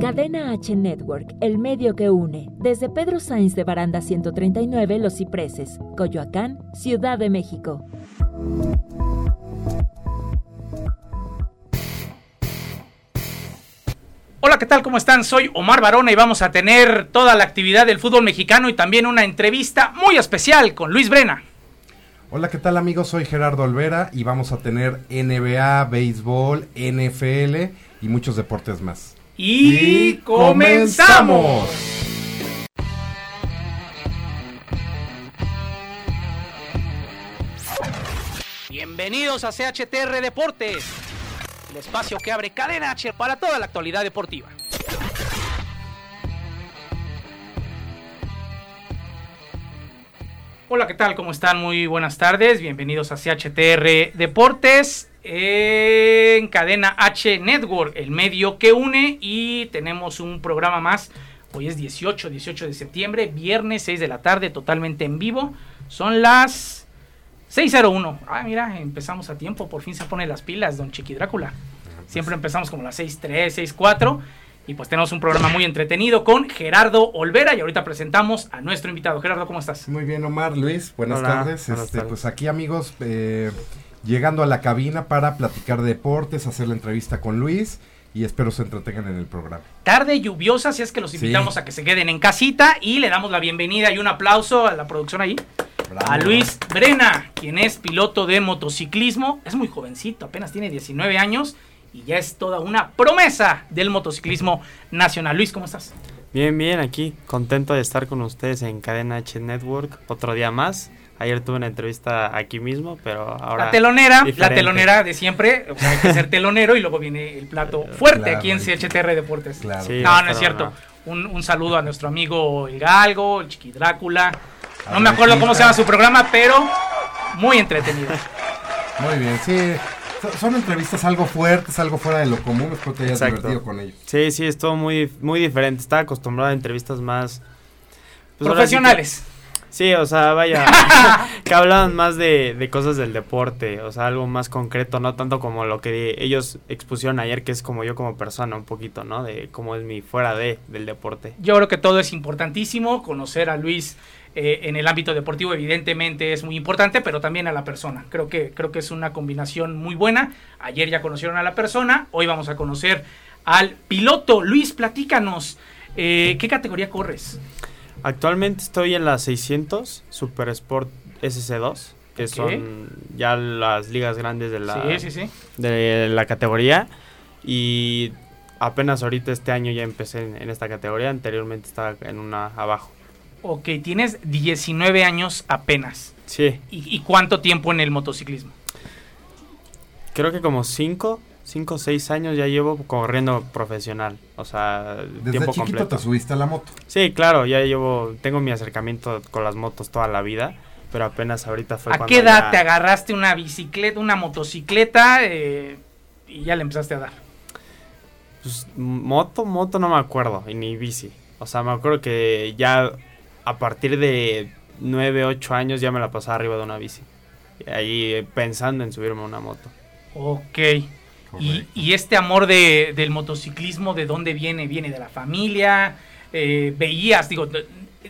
Cadena H Network, el medio que une. Desde Pedro Sainz de Baranda 139, Los Cipreses, Coyoacán, Ciudad de México. Hola, ¿qué tal? ¿Cómo están? Soy Omar Barona y vamos a tener toda la actividad del fútbol mexicano y también una entrevista muy especial con Luis Brena. Hola, ¿qué tal amigos? Soy Gerardo Olvera y vamos a tener NBA, béisbol, NFL y muchos deportes más. Y, comenzamos. Bienvenidos a CHTR Deportes, el espacio que abre cadena H para toda la actualidad deportiva. Hola, ¿qué tal? ¿Cómo están? Muy buenas tardes. Bienvenidos a CHTR Deportes en cadena H Network, el medio que une y tenemos un programa más. Hoy es 18, 18 de septiembre, viernes 6 de la tarde, totalmente en vivo. Son las 6.01. Ah, mira, empezamos a tiempo, por fin se pone las pilas, don Chiqui Drácula. Siempre empezamos como las 6.3, 6.4. Y pues tenemos un programa muy entretenido con Gerardo Olvera y ahorita presentamos a nuestro invitado. Gerardo, ¿cómo estás? Muy bien, Omar, Luis, buenas Hola, tardes. buenas este, tardes. Pues aquí amigos, eh, llegando a la cabina para platicar de deportes, hacer la entrevista con Luis y espero se entretengan en el programa. Tarde lluviosa, si es que los Sí. invitamos a que se queden en casita y le damos la bienvenida y un aplauso a la producción ahí. Bravo. A Luis Brena, quien es piloto de motociclismo. Es muy jovencito, apenas tiene 19 años y ya es toda una promesa del motociclismo nacional. Luis, ¿cómo estás? Bien, bien, aquí contento de estar con ustedes en Cadena H Network otro día más. Ayer tuve una entrevista aquí mismo, pero ahora... la telonera, la telonera de siempre, o sea, hay que ser telonero y luego viene el plato fuerte Claro, aquí en CHTR Deportes. Claro. Sí. No, no es cierto. no. Un, un saludo a nuestro amigo El Galgo, el Chiqui Drácula. No me acuerdo cómo se llama su programa, pero muy entretenido. Muy bien, sí. So- Son entrevistas algo fuertes, algo fuera de lo común. Espero te hayas Exacto. divertido con ellos. Sí, sí, estuvo muy, muy diferente. Estaba acostumbrado a entrevistas más... pues, ahora sí que- Profesionales. Sí, o sea, vaya, que hablaban más de, de cosas del deporte, o sea, algo más concreto, no tanto como lo que ellos expusieron ayer, que es como yo como persona un poquito, ¿no? De cómo es mi fuera de del deporte. Yo creo que todo es importantísimo. Conocer a Luis eh, en el ámbito deportivo, evidentemente, es muy importante, pero también a la persona. Creo que, creo que es una combinación muy buena. Ayer ya conocieron a la persona, hoy vamos a conocer al piloto. Luis, platícanos. eh, ¿Qué categoría corres? Actualmente estoy en la 600 Super Sport SC2, que son ya las ligas grandes de la, Sí, sí, sí. de la categoría. Y apenas ahorita este año ya empecé en, en esta categoría, anteriormente estaba en una abajo. Ok, tienes 19 años apenas. Sí, ¿Y, y cuánto tiempo en el motociclismo? creo que como 5, 5 o 6 años ya llevo corriendo profesional, o sea, Desde tiempo chiquito completo. te subiste a la moto. Sí, claro, ya llevo, tengo mi acercamiento con las motos toda la vida, pero apenas ahorita fue ¿A cuando qué edad ya- te agarraste una bicicleta, una motocicleta eh, y ya le empezaste a dar? Pues, moto, moto no me acuerdo, y ni bici. O sea, me acuerdo que ya a partir de 9, 8 años ya me la pasaba arriba de una bici. Y ahí pensando en subirme a una moto. Ok. Y, este amor de, del motociclismo, ¿de dónde viene? ¿Viene de la familia? Eh, ¿Veías? Digo,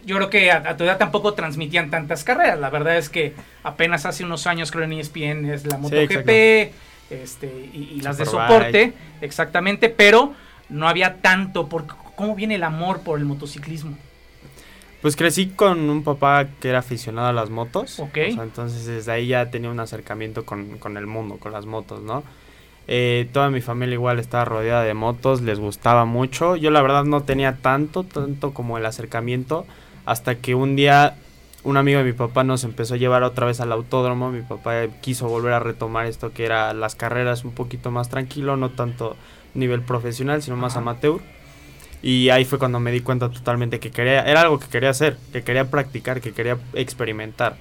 yo creo que a, a tu edad tampoco transmitían tantas carreras. La verdad es que apenas hace unos años creo en ESPN es la MotoGP exacto. este, y, y las de soporte, exactamente, pero no había tanto. Por, ¿Cómo viene el amor por el motociclismo? Pues crecí con un papá que era aficionado a las motos. Ok. O sea, entonces desde ahí ya tenía un acercamiento con, con el mundo, con las motos, ¿no? Eh, toda mi familia igual estaba rodeada de motos, les gustaba mucho. Yo la verdad no tenía tanto, tanto como el acercamiento, hasta que un día un amigo de mi papá nos empezó a llevar otra vez al autódromo. Mi papá quiso volver a retomar esto que era las carreras un poquito más tranquilo, no tanto nivel profesional, sino más amateur. Y ahí fue cuando me di cuenta totalmente que quería, era algo que quería hacer, que quería practicar, que quería experimentar.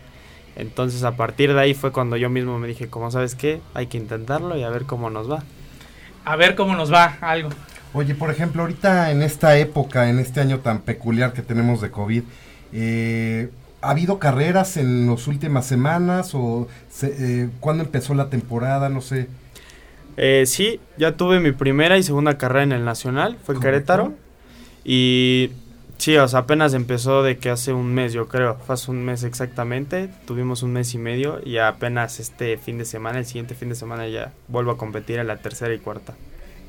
Entonces a partir de ahí fue cuando yo mismo me dije, como sabes qué, hay que intentarlo y a ver cómo nos va. A ver cómo nos va algo. Oye, por ejemplo, ahorita en esta época, en este año tan peculiar que tenemos de COVID, eh, ¿ha habido carreras en las últimas semanas o se- eh, cuándo empezó la temporada? No sé. Eh, sí, ya tuve mi primera y segunda carrera en el Nacional, fue en Querétaro. Y sí, o sea, apenas empezó de que hace un mes, yo creo, fue hace un mes exactamente, tuvimos un mes y medio y apenas este fin de semana, el siguiente fin de semana ya vuelvo a competir en la tercera y cuarta.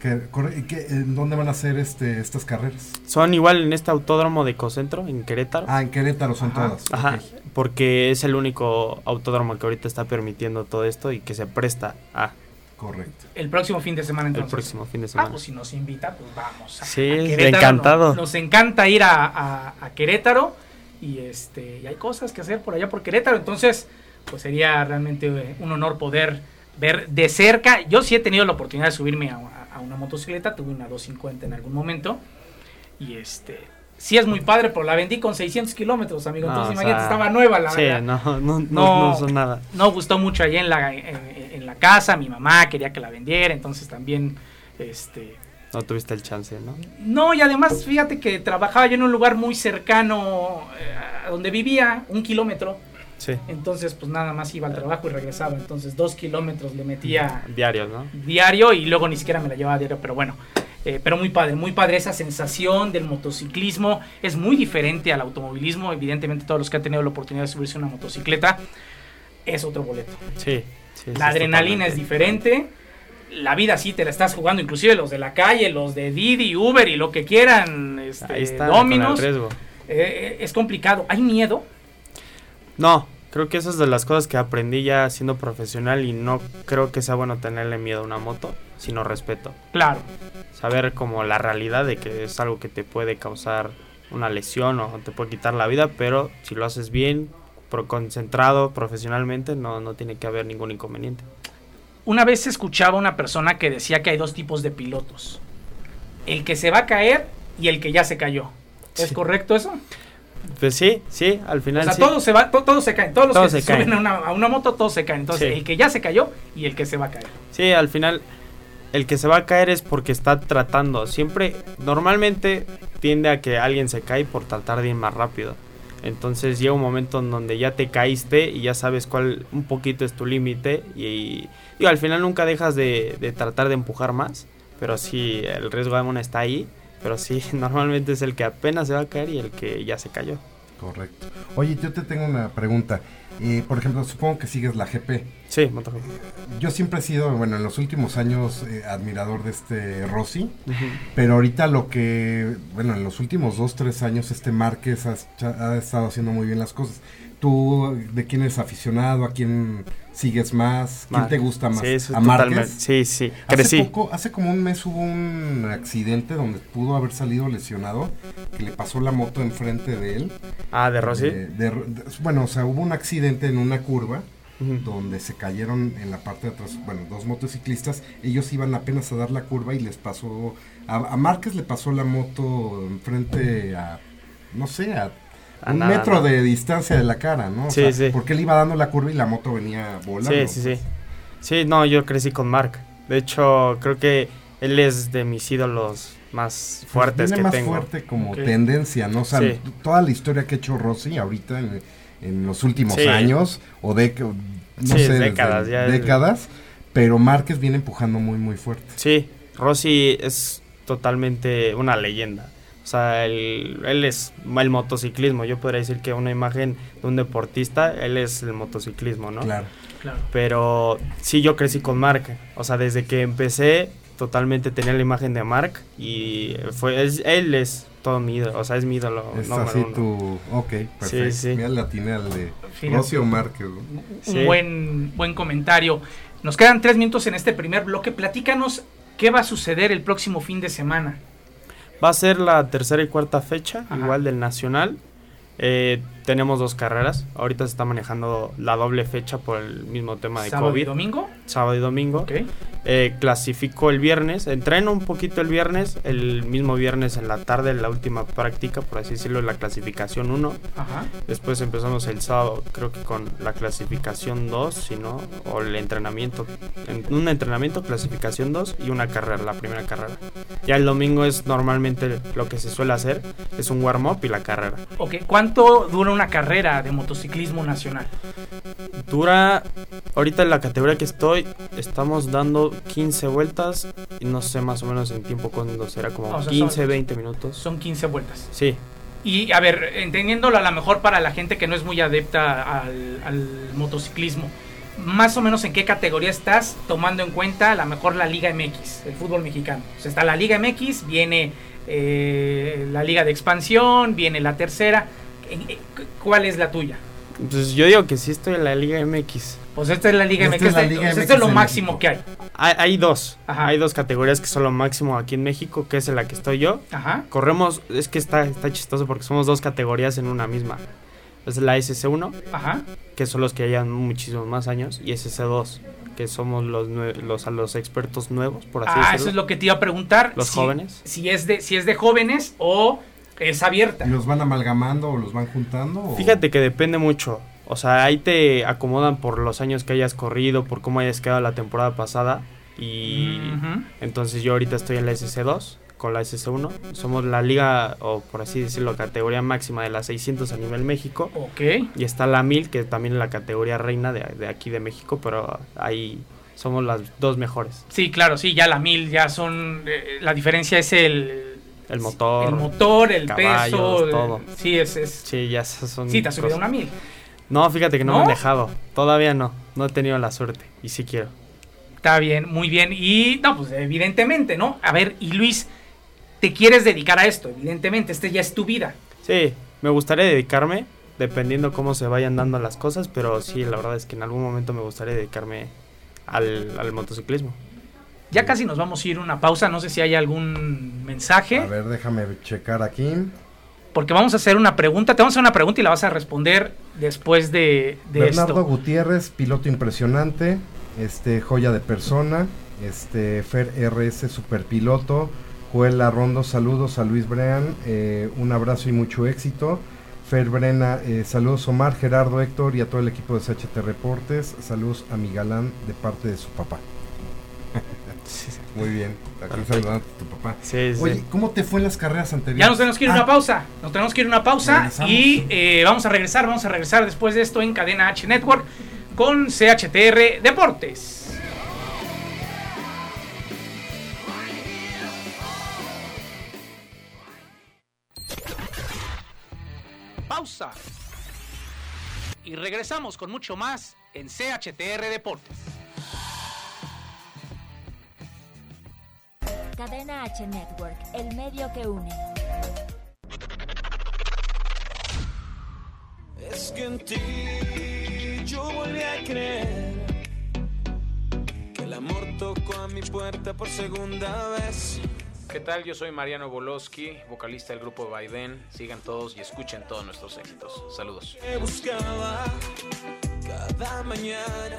¿Qué- qué- ¿En dónde van a ser este, estas carreras? Son igual en este autódromo de Ecocentro, en Querétaro. Ah, en Querétaro son Ajá. todas. Ajá, porque es el único autódromo que ahorita está permitiendo todo esto y que se presta a Correcto. El próximo fin de semana el entonces. próximo fin de Ah, semana. pues si nos invita, pues vamos. a- Sí, a Querétaro. encantado. Nos, nos encanta ir a, a- a Querétaro y este y hay cosas que hacer por allá por Querétaro, entonces pues sería realmente eh, un honor poder ver de cerca. Yo sí he tenido la oportunidad de subirme a, a- a una motocicleta, tuve una 250 en algún momento y este sí es muy padre, pero la vendí con 600 kilómetros, amigo. Entonces imagínate, sea, estaba nueva la sí, verdad no, no, no, No. nada. no gustó mucho allá en la, en, en la casa, mi mamá quería que la vendiera, entonces también, este, No tuviste el chance, ¿no? no, y además fíjate que trabajaba yo en un lugar muy cercano eh, a donde vivía, un kilómetro, Sí. entonces pues nada más iba al trabajo y regresaba, entonces dos kilómetros le metía Diarios, ¿no? diario y luego ni siquiera me la llevaba diario, pero bueno. Eh, pero muy padre, muy padre esa sensación del motociclismo. Es muy diferente al automovilismo. Evidentemente, todos los que han tenido la oportunidad de subirse a una motocicleta es otro boleto. Sí. La adrenalina es diferente. La vida sí te la estás jugando, inclusive los de la calle, los de Didi, Uber y lo que quieran, este, Ahí está, Dominos. riesgo. eh, es complicado. ¿Hay miedo? No, creo que eso es de las cosas que aprendí ya siendo profesional y no creo que sea bueno tenerle miedo a una moto, sino respeto. Claro. Saber como la realidad de que es algo que te puede causar una lesión o te puede quitar la vida, pero si lo haces bien, concentrado profesionalmente, no, no tiene que haber ningún inconveniente. Una vez escuchaba una persona que decía que hay dos tipos de pilotos. El que se va a caer y el que ya se cayó. ¿Es Sí. correcto eso? Pues sí, sí, al O final sea, sí. todos se va, to- todos se caen. Todos los Todos que se se suben caen. a una, a una moto, todos se caen. Entonces, Sí. el que ya se cayó y el que se va a caer. Sí, al final el que se va a caer es porque está tratando. Siempre, normalmente tiende a que alguien se cae por tratar de ir más rápido. Entonces llega un momento en donde ya te caíste y ya sabes cuál un poquito es tu límite y, al final nunca dejas de, de tratar de empujar más. Pero sí, el riesgo aún está ahí. Pero sí, normalmente es el que apenas se va a caer y el que ya se cayó. Correcto. Oye, yo te tengo una pregunta. Eh, por ejemplo, supongo que sigues la GP. Sí, MotoGP. Yo siempre he sido, bueno, en los últimos años eh, admirador de este Rossi, pero ahorita lo que, bueno, en los últimos dos, tres años este Márquez ha, ha estado haciendo muy bien las cosas. ¿Tú de quién eres aficionado? ¿A quién sigues más? ¿Quién Mar- te gusta más? Sí, eso ¿A totalmente. Sí, sí. Hace Crecí. poco, hace como un mes hubo un accidente donde pudo haber salido lesionado, que le pasó la moto enfrente de él. Ah, de Rossi. De- de- de- bueno, o sea, hubo un accidente en una curva donde se cayeron en la parte de atrás, bueno, dos motociclistas, ellos iban apenas a dar la curva y les pasó, a, a Márquez le pasó la moto enfrente a, no sé, a A un nada, metro ¿no? de distancia de la cara, ¿no? O Sí, sea, sí. Porque él iba dando la curva y la moto venía volando. Sí, sí, sí. Sí, no, yo crecí con Mark. De hecho, creo que él es de mis ídolos más Pues fuertes que más tengo. fuerte como tendencia, ¿no? O sea, Sí. t- toda la historia que ha hecho Rossi ahorita en, en los últimos Sí. años, o de, no Sí, sé, décadas, ya es- décadas, pero Márquez viene empujando muy, muy fuerte. Sí, Rossi es totalmente una leyenda. O sea, él, él es el motociclismo. Yo podría decir que una imagen de un deportista, él es el motociclismo, ¿no? Claro. Claro. Pero sí, yo crecí con Mark. O sea, desde que empecé, totalmente tenía la imagen de Mark. Y fue es- él es todo mi ídolo. O sea, es mi ídolo. Es número así uno. tu... Ok, perfecto. sí. Mira la de Fíjate. Rossi o Márquez. ¿no? Un Sí. buen, buen comentario. Nos quedan tres minutos en este primer bloque. Platícanos qué va a suceder el próximo fin de semana. Va a ser la tercera y cuarta fecha, Ajá. igual del Nacional. Eh, tenemos dos carreras. Ahorita se está manejando la doble fecha por el mismo tema de ¿Sábado y COVID. domingo? Sábado y domingo. Ok. Eh, clasificó el viernes. Entreno un poquito el viernes. El mismo viernes en la tarde, la última práctica, por así decirlo, la clasificación 1. Ajá. Después empezamos el sábado, creo que con la clasificación 2, si no, o el entrenamiento. En, un entrenamiento, clasificación 2 y una carrera, la primera carrera. Ya el domingo es normalmente lo que se suele hacer, es un warm-up y la carrera. Ok. ¿Cuánto dura una carrera de motociclismo nacional? altura, ahorita en la categoría que estoy, estamos dando 15 vueltas y no sé más o menos en tiempo cuando será como O sea, 15, son- 20 minutos. Son 15 vueltas. Sí, Y a ver, entendiéndolo a lo mejor para la gente que no es muy adepta al, al motociclismo, más o menos en qué categoría estás tomando en cuenta a lo mejor la Liga MX, el fútbol mexicano. O sea, está la Liga MX, viene eh, la Liga de Expansión, viene la tercera. ¿En- en- ¿Cuál es la tuya? pues yo digo que sí estoy en la Liga MX. Pues esta es la Liga Esta MX. es la este- Liga MX esto es lo máximo México. que hay. Hay, hay dos, Ajá. hay dos categorías que son lo máximo aquí en México, que es en la que estoy yo. Ajá. Corremos, es que está, está chistoso porque somos dos categorías en una misma. Es la SC1, Ajá. que son los que llevan muchísimos más años, y SC2, que somos los, nue- los, a los expertos nuevos, por así Ah, decirlo. eso es lo que te iba a preguntar. Los si- jóvenes. Si es de, si es de jóvenes o es abierta. ¿Y ¿Los van amalgamando o los van juntando? o- Fíjate que depende mucho. O sea, ahí te acomodan por los años que hayas corrido, por cómo hayas quedado la temporada pasada. Y entonces yo ahorita estoy en la SC2 con la SC1. Somos la liga, o por así decirlo, categoría máxima de las 600 a nivel México. Ok. Y está la 1000, que también es la categoría reina de, de aquí de México, pero ahí somos las dos mejores. Sí, claro, sí, ya la mil ya son. eh, la diferencia es el. El motor. El motor, el caballos, peso. todo. sí, es. es Sí, ya son. sí, te has subido cosas. una mil. No, fíjate que no, ¿No? me han dejado. Todavía no. No he tenido la suerte. Y sí quiero. Está bien, muy bien. Y no, pues evidentemente, ¿no? A ver, y Luis, te quieres dedicar a esto, evidentemente, este ya es tu vida. Sí, me gustaría dedicarme, dependiendo cómo se vayan dando las cosas, pero sí, la verdad es que en algún momento me gustaría dedicarme al, al motociclismo. Ya casi nos vamos a ir a una pausa, no sé si hay algún mensaje, A ver, déjame checar aquí. porque vamos a hacer una pregunta, te vamos a hacer una pregunta y la vas a responder después de, de Bernardo esto. Gutiérrez, piloto impresionante, este joya de persona, este Fer RS superpiloto, Joel Larrondo, saludos a Luis Brean, eh, un abrazo y mucho éxito. Fer Brena, eh, saludos Omar, Gerardo, Héctor y a todo el equipo de SHT Reportes, saludos a mi galán de parte de su papá. Muy bien, aquí saludando a tu papá. Sí. Oye, ¿cómo te fue en las carreras anteriores? Ya nos tenemos que ir a Ah, una pausa. Nos tenemos que ir a una pausa Regresamos. y eh, vamos a regresar. Vamos a regresar después de esto en Cadena H Network con CHTR Deportes. Pausa. Y regresamos con mucho más en CHTR Deportes. Cadena H Network, el medio que une. Es que en ti yo volví a creer que el amor tocó a mi puerta por segunda vez. ¿Qué tal? Yo soy Mariano Boloski, vocalista del grupo Baiden. Sigan todos y escuchen todos nuestros éxitos. Saludos. Que buscaba cada mañana.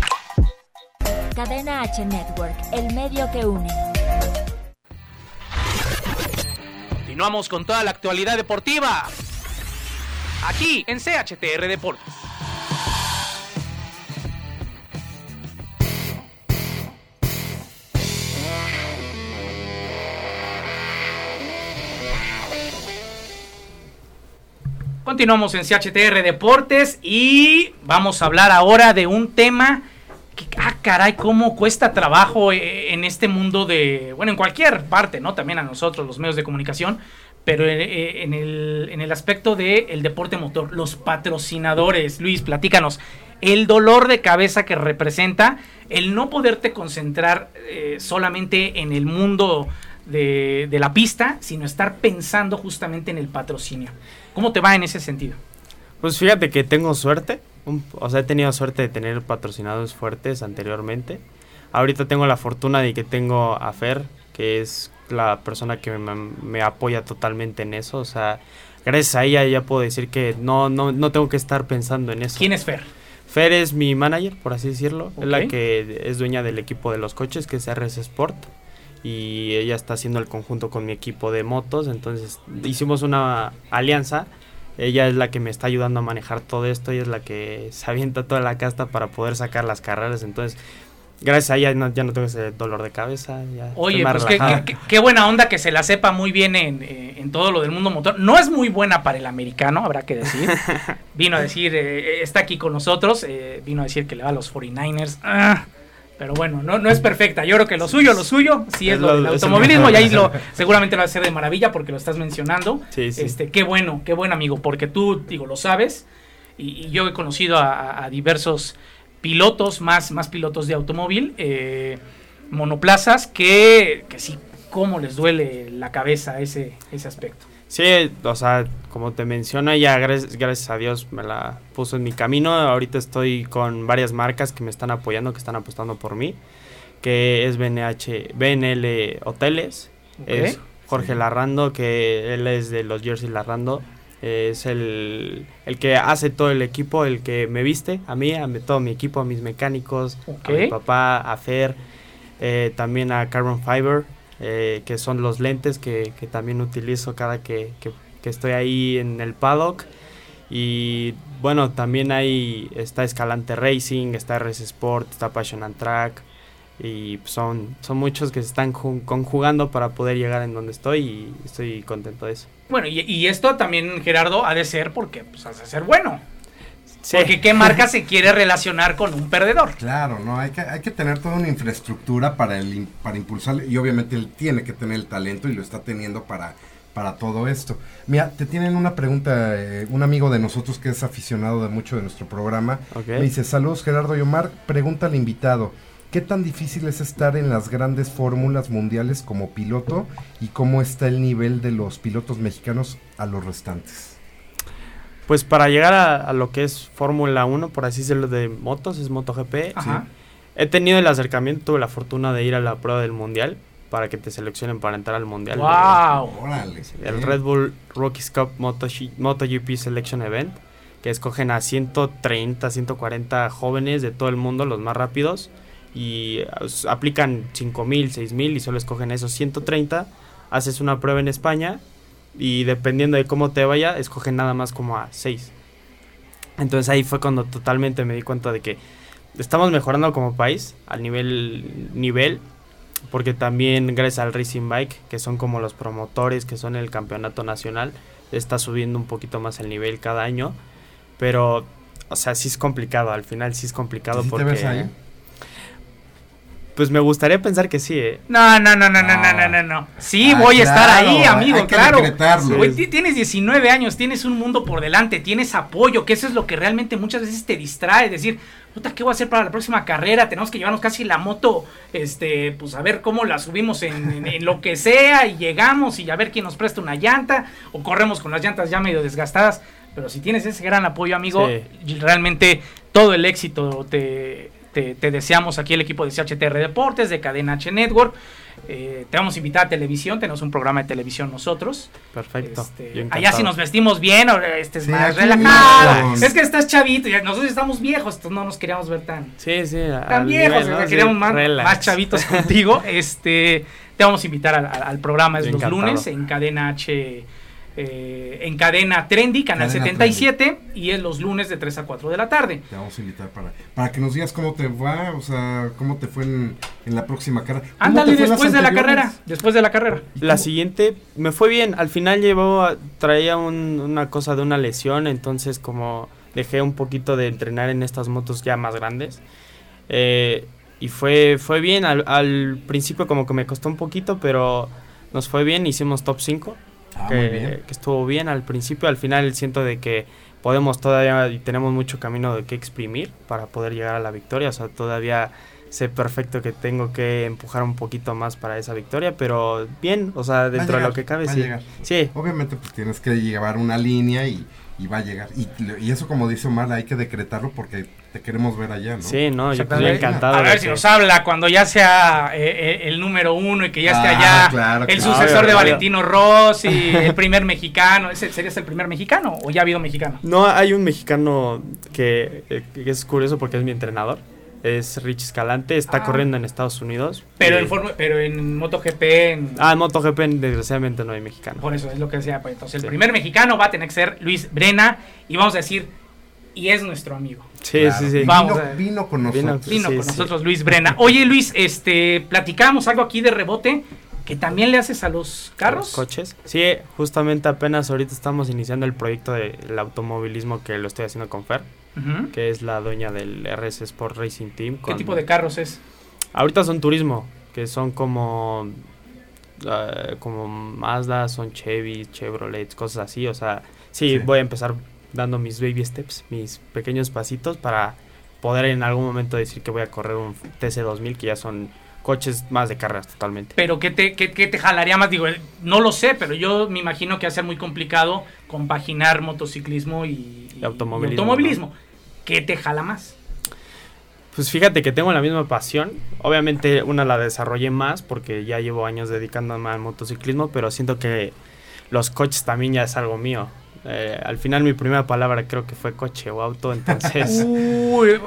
Cadena H Network, el medio que une. Continuamos con toda la actualidad deportiva. Aquí en CHTR Deportes. Continuamos en CHTR Deportes y vamos a hablar ahora de un tema caray, cómo cuesta trabajo eh, en este mundo de, bueno, en cualquier parte, ¿no? También a nosotros, los medios de comunicación, pero eh, eh, en, el, en el aspecto del el deporte motor, los patrocinadores. Luis, platícanos, el dolor de cabeza que representa el no poderte concentrar solamente en el mundo de, de la pista, sino estar pensando justamente en el patrocinio. ¿Cómo te va en ese sentido? Pues fíjate que tengo suerte, o sea, he tenido suerte de tener patrocinados fuertes anteriormente. Ahorita tengo la fortuna de que tengo a Fer, que es la persona que me, apoya totalmente en eso. O sea, gracias a ella ya puedo decir que no, no, no tengo que estar pensando en eso. ¿Quién es Fer? Fer es mi manager, por así decirlo. Es la que es dueña del equipo de los coches, que es RS Sport. Y ella está haciendo el conjunto con mi equipo de motos. Entonces hicimos una alianza ella es la que me está ayudando a manejar todo esto, ella es la que se avienta toda la casta para poder sacar las carreras, entonces gracias a ella ya no tengo ese dolor de cabeza. Oye, pues qué, buena onda que se la sepa muy bien eh, en, todo lo del mundo motor. No es muy buena para el americano, habrá que decir. vino a decir, eh, está aquí con nosotros, eh, vino a decir que le va a los 49ers. Ah, pero bueno, no, no es perfecta. Yo creo que lo suyo, lo suyo, sí es, lo del automovilismo y ahí lo, seguramente lo va a hacer de maravilla porque lo estás mencionando. Este, qué bueno, qué buen amigo, porque tú, digo, lo sabes y, yo he conocido a, diversos pilotos, más, más pilotos de automóvil, eh, monoplazas, que, que sí, cómo les duele la cabeza ese, ese aspecto. Sí, o sea, como te menciono, ya gracias, a Dios me la puso en mi camino. Ahorita estoy con varias marcas que me están apoyando, que están apostando por mí, que es BNH, BNL Hoteles, es Jorge Larrando, que él es de los Jersey Larrando, es el, el, que hace todo el equipo, el que me viste, a mí, a todo mi equipo, a mis mecánicos, a mi papá, a Fer, eh, también a Carbon Fiber eh, que son los lentes que, también utilizo cada que, estoy ahí en el paddock. Y bueno, también hay, está Escalante Racing, está RS Sport, está Passion and Track. Y son, son muchos que se están conjugando para poder llegar en donde estoy y estoy contento de eso. Bueno, y, esto también, Gerardo, ha de ser porque pues, de ser bueno. Porque qué marca se quiere relacionar con un perdedor. Claro, no, hay que, hay que tener toda una infraestructura para el para impulsar y obviamente él tiene que tener el talento y lo está teniendo para para todo esto. Mira, te tienen una pregunta, eh, un amigo de nosotros que es aficionado de mucho de nuestro programa. Me dice, saludos Gerardo y Omar, pregunta al invitado, ¿qué tan difícil es estar en las grandes fórmulas mundiales como piloto y cómo está el nivel de los pilotos mexicanos a los restantes? Pues para llegar a, lo que es Fórmula 1, por así decirlo, de motos, es MotoGP. He tenido el acercamiento, tuve la fortuna de ir a la prueba del Mundial para que te seleccionen para entrar al Mundial. ¡Wow! El Red Bull Rookies Cup MotoGP Selection Event, que escogen a 130, 140 jóvenes de todo el mundo, los más rápidos, y pues, aplican 5000, 6000 y solo escogen esos 130. Haces una prueba en España y dependiendo de cómo te vaya, escogen nada más como a 6. Entonces ahí fue cuando totalmente me di cuenta de que estamos mejorando como país al nivel nivel porque también gracias al Racing Bike, que son como los promotores, que son el campeonato nacional, está subiendo un poquito más el nivel cada año, pero o sea, sí es complicado, al final sí es complicado porque pues me gustaría pensar que sí, ¿eh? No, no, no, no, no, no, no, no. Sí, voy a estar ahí, amigo, claro. tienes 19 años, tienes un mundo por delante, tienes apoyo, que eso es lo que realmente muchas veces te distrae, decir, puta, ¿qué voy a hacer para la próxima carrera? Tenemos que llevarnos casi la moto, este, pues a ver cómo la subimos en, lo que sea y llegamos y a ver quién nos presta una llanta o corremos con las llantas ya medio desgastadas. Pero si tienes ese gran apoyo, amigo, realmente todo el éxito te te, deseamos aquí el equipo de CHTR Deportes, de Cadena H Network. Eh, te vamos a invitar a televisión, tenemos un programa de televisión nosotros. Perfecto. Este, allá si nos vestimos bien, este es más relajado. Es que estás chavito, nosotros estamos viejos, entonces no nos queríamos ver tan, sí, sí, tan viejos, queríamos más, chavitos contigo. Este, te vamos a invitar al, programa, es los lunes en Cadena H eh, en cadena Trendy, Canal Cadena 77, y es los lunes de 3 a 4 de la tarde. Te vamos a invitar para, para que nos digas cómo te va, o sea, cómo te fue en, en la próxima carrera. ¿Cómo Ándale después de la carrera, después de la carrera. ¿Y La cómo? siguiente me fue bien. Al final llevó, a- traía un- una cosa de una lesión, entonces como dejé un poquito de entrenar en estas motos ya más grandes. Eh, y fue, fue bien. Al, al principio como que me costó un poquito, pero nos fue bien. Hicimos top 5, Ah, que, estuvo bien al principio. Al final siento de que podemos todavía y tenemos mucho camino de que exprimir para poder llegar a la victoria. O sea, todavía sé perfecto que tengo que empujar un poquito más para esa victoria, pero bien, o sea, dentro de lo que cabe, sí. llegar. Sí, Obviamente pues tienes que llevar una línea y, y va a llegar. Y, y eso como dice Omar, hay que decretarlo porque te queremos ver allá, ¿no? sí, no, yo estoy encantado. A ver si nos habla cuando ya sea eh, eh, el número uno y que ya esté Ah, allá claro, el claro. sucesor de Valentino Rossi, el primer mexicano. ¿Ese ¿Serías el primer mexicano o ya ha habido mexicano? No, hay un mexicano que, eh, que es curioso porque es mi entrenador. Es Rich Escalante, está Ah. corriendo en Estados Unidos. Pero Y- en, forma- pero en MotoGP, en- Ah, en MotoGP desgraciadamente no hay mexicano. por eso es lo que decía. pues, entonces, el primer mexicano va a tener que ser Luis Brena y vamos a decir, y es nuestro amigo. Sí, Claro. sí, sí. Vamos Vino, con nosotros. Vino- Vino Sí, con sí. nosotros Luis Brena. Oye Luis, este, platicamos algo aquí de rebote que también le haces a los carros. Los coches. Sí, justamente apenas ahorita estamos iniciando el proyecto del automovilismo que lo estoy haciendo con Fer, Que es la dueña del RS Sport Racing Team. ¿Qué tipo de carros es? Ahorita son turismo, que son como ah, como Mazda, son Chevy, Chevrolet, cosas así, o sea, sí, Sí. voy a empezar dando mis baby steps, mis pequeños pasitos para poder en algún momento decir que voy a correr un TC2000 que ya son coches más de carreras totalmente. Pero ¿qué te, qué, qué te jalaría más? Digo, no lo sé, pero yo me imagino que va a ser muy complicado compaginar motociclismo y, Y automovilismo, y automovilismo. ¿Qué te jala más? Pues fíjate que tengo la misma pasión. Obviamente una la desarrollé más porque ya llevo años dedicándome al motociclismo, pero siento que los coches también ya es algo mío. Eh, al final mi primera palabra creo que fue coche o auto, entonces... Uy,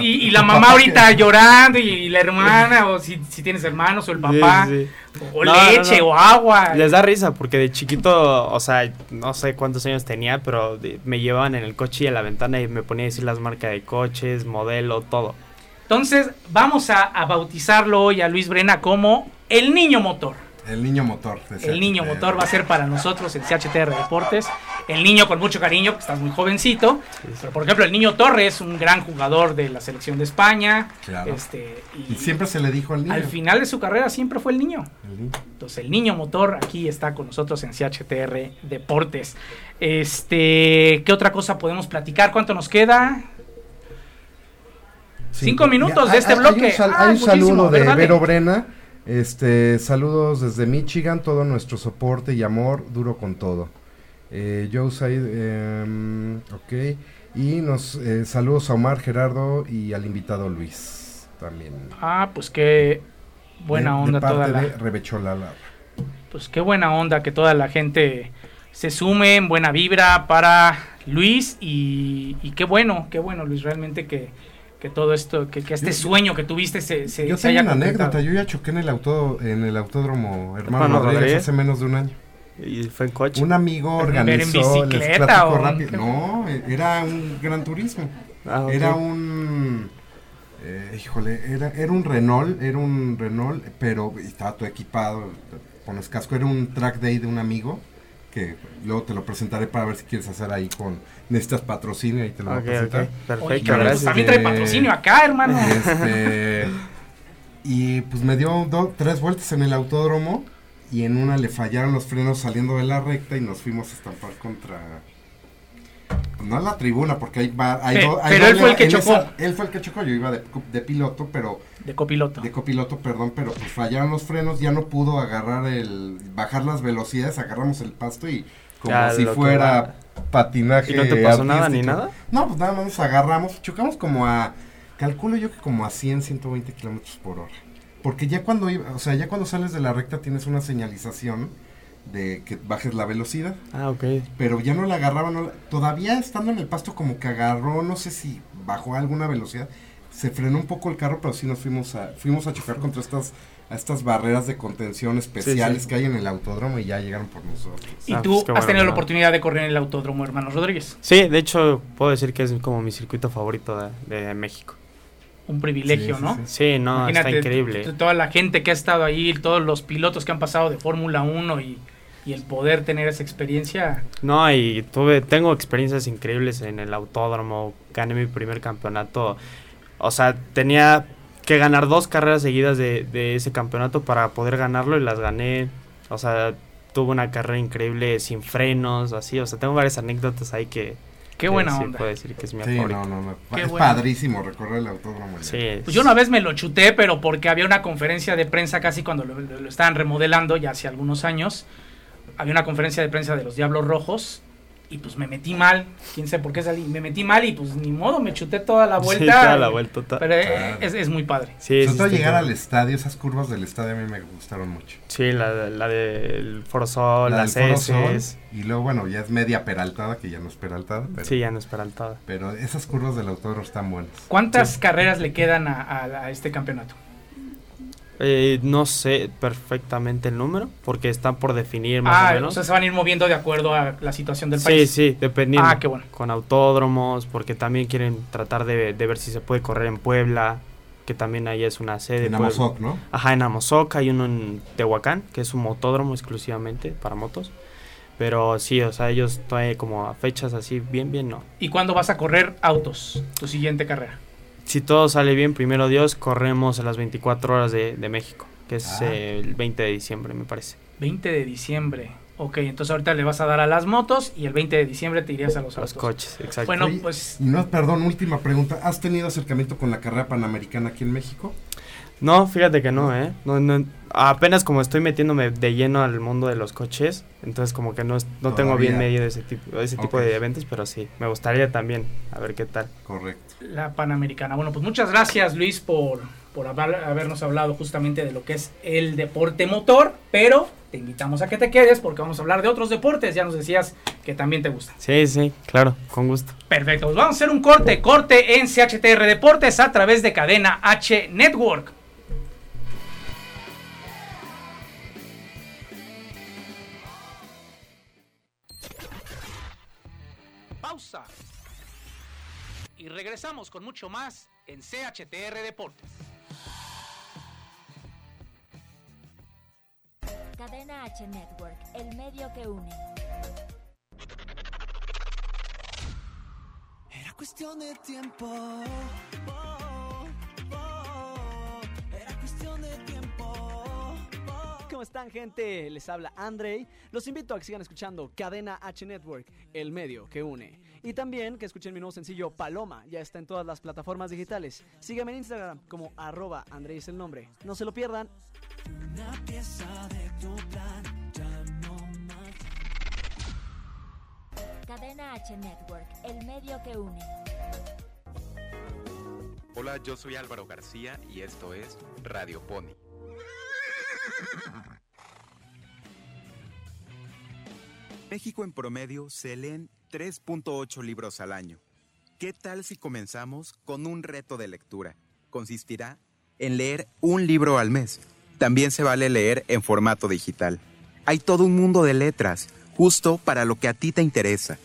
y, y la mamá ahorita llorando y la hermana, o si, si tienes hermanos, o el papá, Sí, sí. o No, leche, no. o agua. Les da risa porque de chiquito, o sea, no sé cuántos años tenía, pero de- me llevaban en el coche y en la ventana y me ponía a decir las marcas de coches, modelo, todo. Entonces, vamos a, a bautizarlo hoy a Luis Brena como el niño motor. El niño motor. El niño motor va a ser para nosotros el CHTR Deportes. El niño con mucho cariño, que estás muy jovencito. Pero, por ejemplo, el niño Torres, un gran jugador de la selección de España. Claro. Este, Y siempre se le dijo al niño. al final de su carrera siempre fue el niño. El niño. Entonces, el niño motor aquí está con nosotros en CHTR Deportes. Este, ¿qué otra cosa podemos platicar? ¿Cuánto nos queda? Cinco minutos Ya, de este hay- hay bloque. un sal- Ah, hay un saludo de. Vero Brena. Este, saludos desde Michigan, todo nuestro soporte y amor, duro con todo. Eh, Joe Said, em, ok. Y nos eh, saludos a Omar, Gerardo y al invitado Luis también. Ah, pues qué buena De- de onda toda la. de Rebechola. Pues qué buena onda que toda la gente se sume en buena vibra para Luis y, y qué bueno, qué bueno Luis, realmente que, que todo esto, que, que este Yo- sueño que tuviste se, se, Yo se tengo haya una anécdota, yo ya choqué en el auto, en el autódromo Hermano Rodríguez, Rodríguez. hace menos de un año. Y fue en coche. Un amigo en organizó el bicicleta o- rápido. No, era un gran turismo. Ah. Era un. eh, híjole, era, era un Renault, era un Renault, pero estaba todo equipado, pones casco, era un track day de un amigo, que luego te lo presentaré para ver si quieres hacer ahí con, necesitas patrocinio y te lo voy a presentar. ok, Oye, perfecto, pues gracias. también trae patrocinio acá, hermano. Este, y pues me dio do- tres vueltas en el autódromo y en una le fallaron los frenos saliendo de la recta y nos fuimos a estampar contra... No en la tribuna, porque hay, va- hay Pe- do- hay pero él fue el que chocó. esa- él fue el que chocó, yo iba de, piloto, pero De copiloto. de copiloto, perdón, pero pues fallaron los frenos, ya no pudo agarrar el, bajar las velocidades, agarramos el pasto y como Ya, si fuera patinaje. ¿Y no te pasó nada ni nada? No, pues nada más nos agarramos, chocamos como a, calculo yo que como a 100, 120 kilómetros por hora. Porque ya cuando, iba- o sea, ya cuando sales de la recta tienes una señalización de que bajes la velocidad, Ah, ok. pero ya no la agarraba, no la- todavía estando en el pasto como que agarró, no sé si bajó a alguna velocidad, se frenó un poco el carro, pero sí nos fuimos a, fuimos a chocar contra estas, a estas barreras de contención especiales sí. que hay en el autódromo y ya llegaron por nosotros. Y Ah, tú pues has bueno, tenido la oportunidad de correr en el autódromo, hermano Rodríguez. Sí, de hecho puedo decir que es como mi circuito favorito de, de México. Un privilegio, Sí, ¿no? sí. Sí, no, está increíble. Toda la gente que ha estado ahí, todos los pilotos que han pasado de Fórmula 1 y, y el poder tener esa experiencia. No, y tuve, tengo experiencias increíbles en el autódromo, gané mi primer campeonato. O sea, tenía que ganar dos carreras seguidas de, de ese campeonato para poder ganarlo y las gané. O sea, tuve una carrera increíble sin frenos, así. O sea, tengo varias anécdotas ahí que... Qué buena sí onda. puedo decir que es mi Sí, favorito. no, no, no. Qué es bueno. padrísimo recorrer el autódromo. Sí, Pues yo una vez me lo chuté, pero porque había una conferencia de prensa casi cuando lo, lo- lo estaban remodelando, ya hace algunos años. Había una conferencia de prensa de los Diablos Rojos. Y pues me metí mal. Quién sabe por qué salí. Me metí mal y pues ni modo, me chuté toda la Sí, vuelta. toda la vuelta. Pero eh, Claro. es, es muy padre. Sí, sí, Sobre todo llegar al estadio, esas curvas del estadio a mí me gustaron mucho. Sí, la, la del Foro Sol, La las Foro S. Sol, y luego, bueno, ya es media peraltada, que ya no es peraltada, pero, Sí, ya no es peraltada. pero esas curvas del autódromo están buenas. ¿Cuántas carreras le quedan a, a- a este campeonato? Eh, no sé perfectamente el número, porque están por definir más Ah, o o menos. sea, se van a ir moviendo de acuerdo a la situación del sí, país. sí, dependiendo. Ah, qué bueno. Con autódromos, porque también quieren tratar de, de ver si se puede correr en Puebla, que también ahí es una sede. En. Amozoc, ¿no? Ajá, en Amozoc hay uno en Tehuacán, que es un motódromo exclusivamente para motos. Pero sí, o sea, ellos todavía como a fechas así, bien, bien, no. ¿Y cuándo vas a correr autos? Tu siguiente carrera. Si todo sale bien, primero Dios, corremos a las 24 horas de, de México, que es Ah. eh, el 20 de diciembre, me parece. 20 de diciembre. Ok, entonces ahorita le vas a dar a las motos y el 20 de diciembre te irías a los, Los autos. coches, exacto. Bueno, Oye, pues no, perdón, última pregunta. ¿Has tenido acercamiento con la carrera panamericana aquí en México? No, fíjate que no, ¿eh? No, no, apenas como estoy metiéndome de lleno al mundo de los coches, entonces como que no, no tengo bien medido ese tipo, ese tipo de eventos, pero sí, me gustaría también, a ver qué tal. Correcto. la Panamericana. Bueno, pues muchas gracias Luis por, por haber- habernos hablado justamente de lo que es el deporte motor, pero te invitamos a que te quedes porque vamos a hablar de otros deportes. Ya nos decías que también te gustan. Sí, sí, claro, con gusto. Perfecto, pues vamos a hacer un corte, corte en CHTR Deportes a través de cadena H Network. Pausa. Y regresamos con mucho más en CHTR Deportes. Cadena H Network, el medio que une. Era cuestión de tiempo. Oh, oh, era cuestión de tiempo. ¿Cómo están gente? Les habla Andrei. Los invito a que sigan escuchando Cadena H Network, el medio que une. Y también que escuchen mi nuevo sencillo Paloma, ya está en todas las plataformas digitales. Síganme en Instagram como arroba Andrei es el nombre. No se lo pierdan. Una pieza de tu plan, ya no más. Cadena H Network, el medio que une. Hola, yo soy Álvaro García y esto es Radio Pony. México en promedio se leen 3.8 libros al año. ¿Qué tal si comenzamos con un reto de lectura? Consistirá en leer un libro al mes. También se vale leer en formato digital. Hay todo un mundo de letras, justo para lo que a ti te interesa.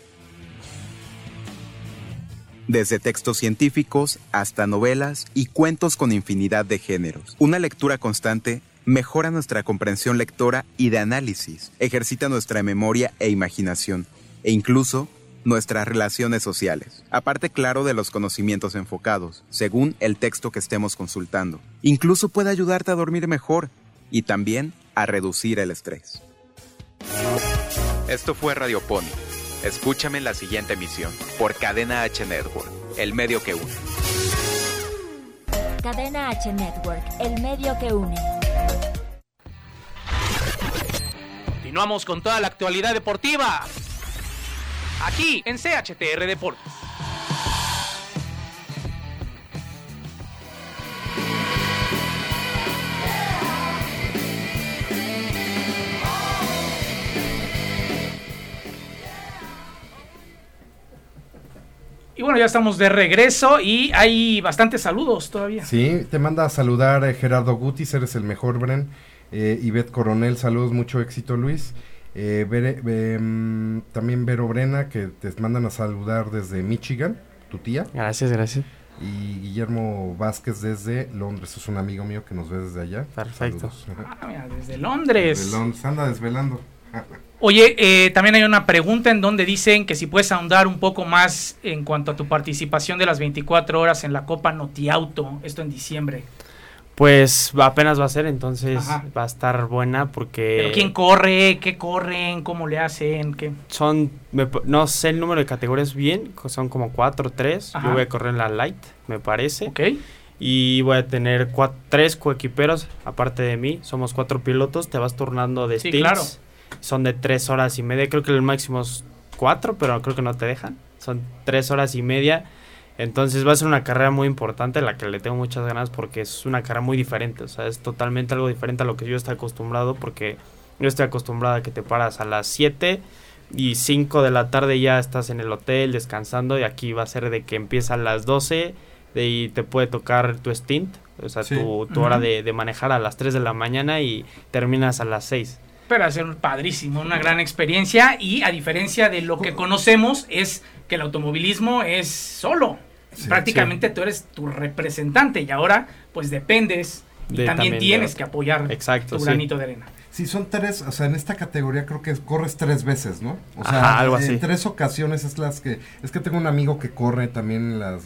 Desde textos científicos hasta novelas y cuentos con infinidad de géneros. Una lectura constante mejora nuestra comprensión lectora y de análisis, ejercita nuestra memoria e imaginación, e incluso nuestras relaciones sociales. Aparte, claro, de los conocimientos enfocados, según el texto que estemos consultando. Incluso puede ayudarte a dormir mejor y también a reducir el estrés. Esto fue Radio Pony. Escúchame en la siguiente emisión por Cadena H Network, el medio que une. Cadena H Network, el medio que une. Continuamos con toda la actualidad deportiva. Aquí en CHTR Deportes. Y bueno, ya estamos de regreso y hay bastantes saludos todavía. Sí, te manda a saludar eh, Gerardo Gutis, eres el mejor, Bren. Eh, Ivette Coronel, saludos, mucho éxito, Luis. Eh, Bere- em, también Vero Brena, que te mandan a saludar desde Michigan, tu tía. Gracias, gracias. Y Guillermo Vázquez desde Londres, es un amigo mío que nos ve desde allá. Perfecto. Ah, mira, desde Londres. Desde Londres, anda desvelando. Oye, eh, también hay una pregunta en donde dicen que si puedes ahondar un poco más en cuanto a tu participación de las 24 horas en la Copa Notiauto, esto en diciembre. Pues apenas va a ser, entonces Ajá. va a estar buena porque Pero ¿quién corre? ¿Qué corren? ¿Cómo le hacen? ¿Qué? son, me no sé el número de categorías bien, son como cuatro tres. Ajá. Yo voy a correr en la light, me parece. ¿Ok? Y voy a tener tres coequiperos, aparte de mí. Somos cuatro pilotos, te vas turnando de Sí, stints. claro. Son de tres horas y media, creo que el máximo es cuatro, pero creo que no te dejan. Son tres horas y media. Entonces va a ser una carrera muy importante, la que le tengo muchas ganas porque es una carrera muy diferente. O sea, es totalmente algo diferente a lo que yo estoy acostumbrado porque yo estoy acostumbrado a que te paras a las 7 y 5 de la tarde ya estás en el hotel descansando y aquí va a ser de que empieza a las 12 de y te puede tocar tu stint, o sea, Sí. tu, tu hora de, de manejar a las 3 de la mañana y terminas a las 6. Pero va a ser padrísimo, una gran experiencia y a diferencia de lo que conocemos es que el automovilismo es solo. Sí, Prácticamente tú eres tu representante y ahora pues dependes y De- también, tienes que apoyar Exacto, tu sí. granito de arena. Sí, son tres, o sea, en esta categoría creo que corres tres veces, ¿no? O sea, Ajá, algo en tres ocasiones es las que, es que tengo un amigo que corre también en las,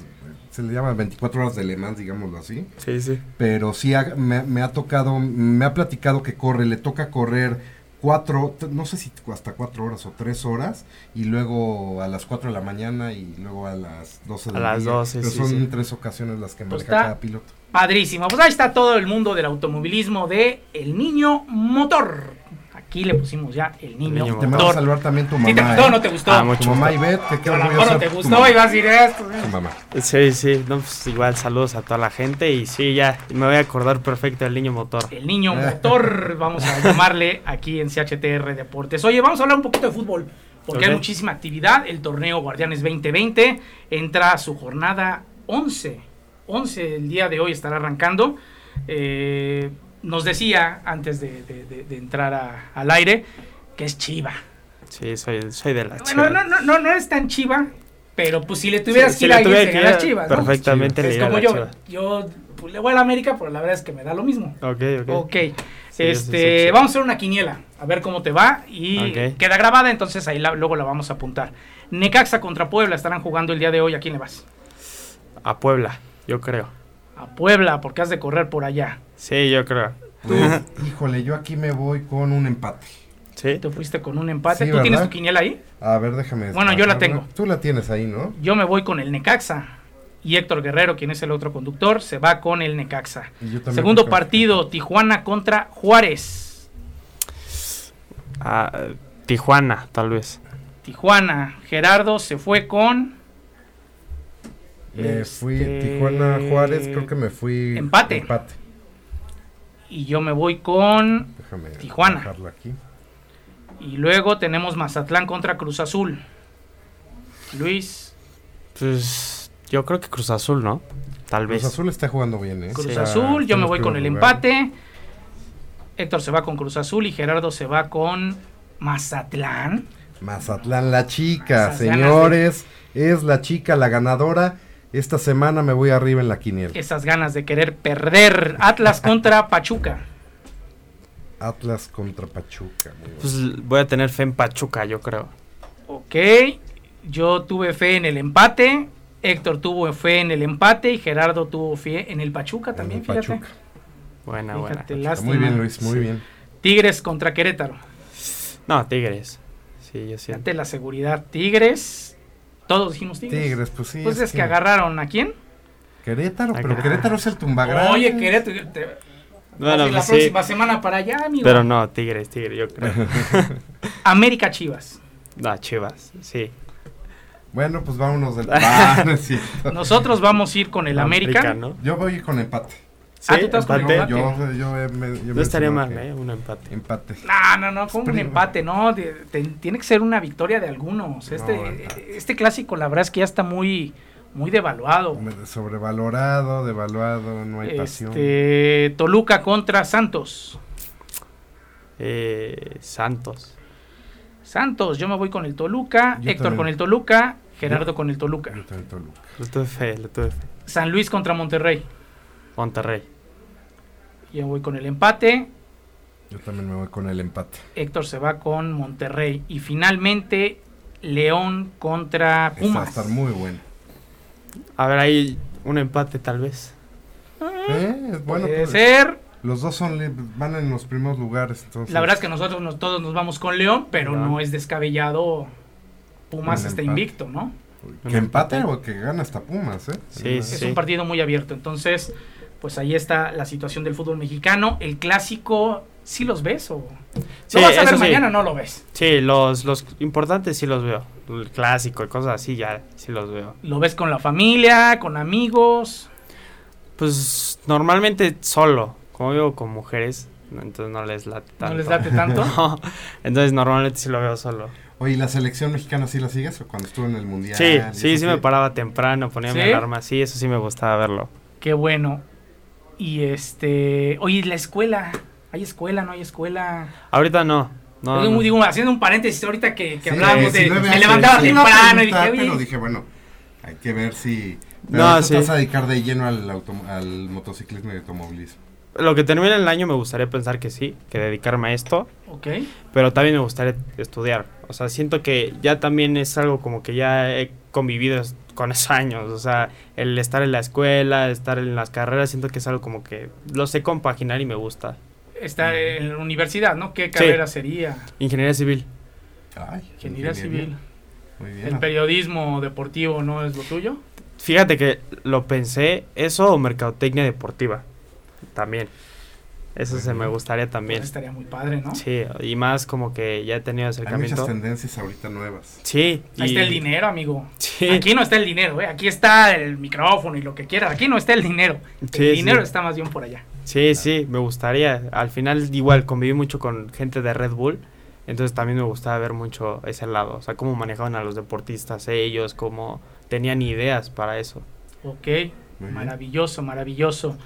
se le llama 24 horas de Le Mans, digámoslo así, Sí, sí. pero sí ha- me, me ha tocado, me ha platicado que corre, le toca correr cuatro, no sé si hasta cuatro horas o tres horas, y luego a las cuatro de la mañana y luego a las 12 A del las día. 12, Pero sí, son sí. tres ocasiones las que Pues maneja está- cada piloto. Padrísimo. Pues ahí está todo el mundo del automovilismo de El Niño Motor. Aquí le pusimos ya El Niño, Niño Te mando a Motor. saludar también tu mamá. ¿Sí te gustó o ¿eh? no te gustó? Ah, Tu mucho mamá gusto. Ivette, que qué a lo orgullo mejor no te tu gustó mamá. y vas a decir esto. Tu mamá. Sí, sí, no, pues igual saludos a toda la gente y sí, ya me voy a acordar perfecto del niño motor. El niño motor, vamos a llamarle aquí en CHTR Deportes. Oye, vamos a hablar un poquito de fútbol, porque hay muchísima actividad. El torneo Guardianes 2020 entra a su jornada 11. 11 el día de hoy estará arrancando. Eh, nos decía antes de, de- de- de entrar a- al aire que es chiva. Sí, soy, soy de la Bueno, chiva. no, no, no, no es tan chiva, pero pues si le tuvieras Sí, que si ir a le alguien, sería las chivas. ¿no? Perfectamente le Es a como yo, chiva. yo pues, le voy a la América, pero la verdad es que me da lo mismo. Ok, ok. Ok, Sí, este, vamos a hacer una quiniela, a ver cómo te va y queda grabada, entonces ahí la- luego la vamos a apuntar. Necaxa contra Puebla estarán jugando el día de hoy, ¿a quién le vas? A Puebla, yo creo. A Puebla, porque has de correr por allá. Sí, yo creo. Híjole, yo aquí me voy con un empate. Sí. Te fuiste con un empate, Sí, ¿tú tienes tu quiniela ahí? A ver, déjame. Bueno, yo la tengo. Tú la tienes ahí, ¿no? Yo me voy con el Necaxa y Héctor Guerrero, quien es el otro conductor, se va con el Necaxa. Segundo partido, Tijuana contra Juárez. A Tijuana, tal vez. Tijuana, Gerardo se fue con Me fui Este- Tijuana Juárez, creo que me fui Empate. empate. Y yo me voy con Déjame Tijuana. aquí. y luego tenemos Mazatlán contra Cruz Azul. Luis, Pues yo creo que Cruz Azul, ¿no? Tal vez. Cruz Azul está jugando bien, ¿eh? Cruz Azul, yo me voy con el empate. Héctor se va con Cruz Azul y Gerardo se va con Mazatlán. Mazatlán, la chica, señores, es la chica la ganadora. Esta semana me voy arriba en la quiniela. Esas ganas de querer perder. Atlas contra Pachuca. Atlas contra Pachuca. Pues voy a tener fe en Pachuca, yo creo. Ok, yo tuve fe en el empate. Héctor tuvo fe en el empate y Gerardo tuvo fe en el Pachuca también, el fíjate. Pachuca. Buena, Fíjate, buena. lástima. Muy bien, Luis, muy Sí. bien. Tigres contra Querétaro. No, Tigres. Sí, yo siento. Fíjate la seguridad. Tigres. Todos dijimos Tigres. Tigres, pues sí. Pues es que agarraron a quién? Querétaro, pero Querétaro. Querétaro es el tumbagrán. Oye, Querétaro. te- Bueno, la pues sí. próxima semana para allá, amigo. Pero no, Tigres, Tigres, yo creo. América Chivas. no, Chivas, sí. Bueno, pues vámonos del. Ah, cierto. Nosotros vamos a ir con el América. ¿no? Yo voy con empate. Ah, tú estás con empate. Yo, yo, me- yo No me estaría mal, ¿eh? Un empate. Empate. No, no, no, como un empate, no, de- tiene que ser una victoria de algunos. Este, No, este clásico, la verdad es que ya está muy, muy devaluado. Sobrevalorado, devaluado, no hay pasión. Este, Toluca contra Santos. Eh, Santos. Santos, yo me voy con el Toluca, Yo Héctor también. con el Toluca, Gerardo con el Toluca. Yo también Toluca. Tuve fe, tuve fe. San Luis contra Monterrey. Monterrey. Yo voy con el empate. Yo también me voy con el empate. Héctor se va con Monterrey. Y finalmente, León contra Esta va a Pumas. estar muy bueno. A ver, ahí un empate tal vez. Eh, es bueno. Puede pues, ser. Los dos son van en los primeros lugares. Entonces, La verdad es que nosotros nos- todos nos vamos con León, pero no es descabellado. Pumas está invicto, ¿no? Que empate o que gana hasta Pumas, ¿eh? Sí, Es un partido muy abierto. Entonces, pues ahí está la situación del fútbol mexicano. El clásico, ¿sí los ves o Sí, lo vas a ver sí. mañana o no lo ves? Sí, los, los importantes sí los veo. El clásico y cosas así ya sí los veo. ¿Lo ves con la familia, con amigos? Pues normalmente solo. Como vivo con mujeres, entonces no les late tanto. ¿No les late tanto? No, entonces normalmente sí lo veo solo. Oye, ¿y la selección mexicana sí la sigues o cuando estuvo en el mundial? Sí, sí, sí me paraba temprano, ponía mi ¿Sí? alarma. Sí, eso sí me gustaba verlo. Qué bueno. Y este, oye, la escuela, ¿hay escuela, no hay escuela? Ahorita no. no, Digo, no. digo, haciendo un paréntesis ahorita que, que Sí, hablábamos de 19 me levantaba temprano y dije, oye, pero dije, bueno, hay que ver si... No, No, sí. te vas a dedicar de lleno al, automo- al motociclismo y automovilismo. Lo que termine el año me gustaría pensar que sí, que dedicarme a esto. ok, Pero también me gustaría estudiar. O sea, siento que ya también es algo como que ya he convivido con esos años. O sea, el estar en la escuela, estar en las carreras, siento que es algo como que lo sé compaginar y me gusta. está en la universidad, ¿no? ¿Qué carrera sería? Ingeniería civil. Ay, Ingeniería civil. Muy bien. ¿El periodismo deportivo no es lo tuyo? Fíjate que lo pensé, eso o mercadotecnia deportiva. También. Eso se me gustaría también. Pues estaría muy padre, ¿no? Sí, y más como que ya he tenido Hay muchas acercamiento. tendencias ahorita nuevas. Sí. Ahí y- está el dinero, amigo. Sí. Aquí no está el dinero, ¿eh? Aquí está el micrófono y lo que quieras. Aquí no está el dinero. Sí, el dinero sí. está más bien por allá. Sí, sí, me gustaría. Al final igual conviví mucho con gente de Red Bull, entonces también me gustaba ver mucho ese lado, o sea, cómo manejaban a los deportistas ellos, cómo tenían ideas para eso. Ok, maravilloso, maravilloso.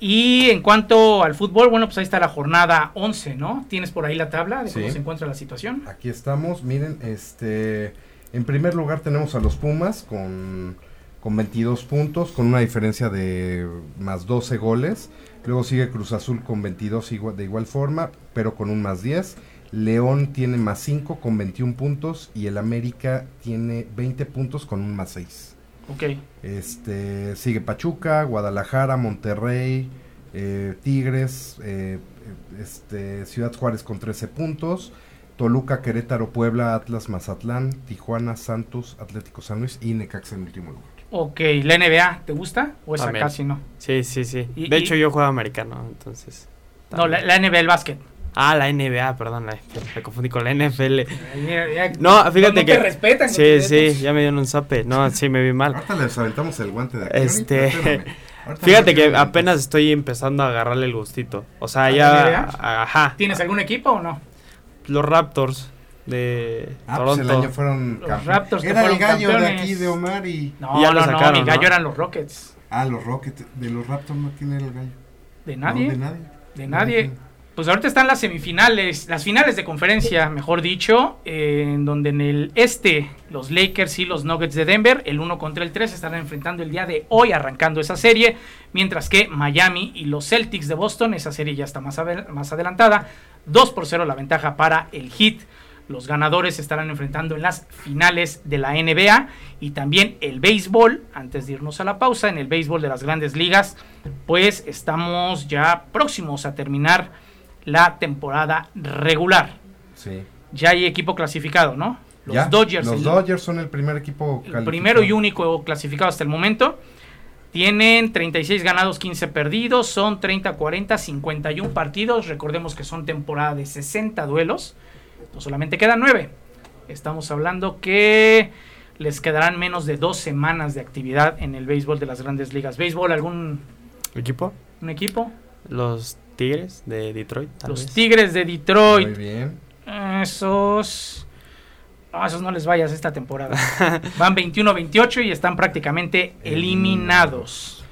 Y en cuanto al fútbol, bueno, pues ahí está la jornada 11, ¿no? ¿Tienes por ahí la tabla de cómo se encuentra la situación? Aquí estamos, miren, este, en primer lugar tenemos a los Pumas con, con 22 puntos, con una diferencia de más 12 goles. Luego sigue Cruz Azul con 22 igua- de igual forma, pero con un más 10. León tiene más 5 con 21 puntos y el América tiene 20 puntos con un más 6. Ok, Este, sigue Pachuca, Guadalajara, Monterrey, eh, Tigres, eh, este, Ciudad Juárez con 13 puntos, Toluca, Querétaro, Puebla, Atlas, Mazatlán, Tijuana, Santos, Atlético San Luis y Necaxa en último lugar. ok. ¿La NBA te gusta o esa También. casi no? Sí, sí, sí. Y- de y- hecho yo juego americano, entonces. No, la, la NBA, el básquet. Ah, la NBA, perdón, la- me confundí con la NFL. Ya- ya- No, fíjate no que... te respetan. Sí, sí, ya me dieron un zape. No, sí, me vi mal. Ahorita les aventamos el guante de acción. Este. Ahorita Fíjate que apenas estoy empezando a agarrarle el gustito. O sea, ¿A la ya... Ajá. ¿Tienes algún equipo o no? Los Raptors de Ah, pues Toronto. el año fueron Los. Raptors que Era el fueron gallo de campeones. aquí de Omar y... No, Ya lo no, no, sacaron, mi gallo ¿no? eran los Rockets. Ah, los Rockets. De los Raptors no tiene el gallo. De No, nadie. de nadie. De nadie. Pues ahorita están las semifinales, las finales de conferencia, mejor dicho, eh, en donde en el este los Lakers y los Nuggets de Denver, el 1 contra el 3, estarán enfrentando el día de hoy, arrancando esa serie, mientras que Miami y los Celtics de Boston, esa serie ya está más, adelantada, 2 por 0 la ventaja para el Heat. Los ganadores se estarán enfrentando en las finales de la NBA y también el béisbol. Antes de irnos a la pausa, en el béisbol de las grandes ligas, pues estamos ya próximos a terminar la temporada regular. Sí. Ya hay equipo clasificado, ¿no? Los ¿Ya? Dodgers, Los el, Dodgers son el primer equipo el primero y único clasificado hasta el momento. Tienen 36 ganados, 15 perdidos, son 30, 40, 51 partidos. Recordemos que son temporada de 60 duelos. No solamente quedan 9. Estamos hablando que les quedarán menos de dos semanas de actividad en el béisbol de las grandes ligas. ¿Béisbol algún ¿Equipo? un equipo? Los Tigres de Detroit. tal Los vez. Tigres de Detroit. Muy bien. Esos. No, esos no les vayas esta temporada. Van 21-28 y están prácticamente eliminados.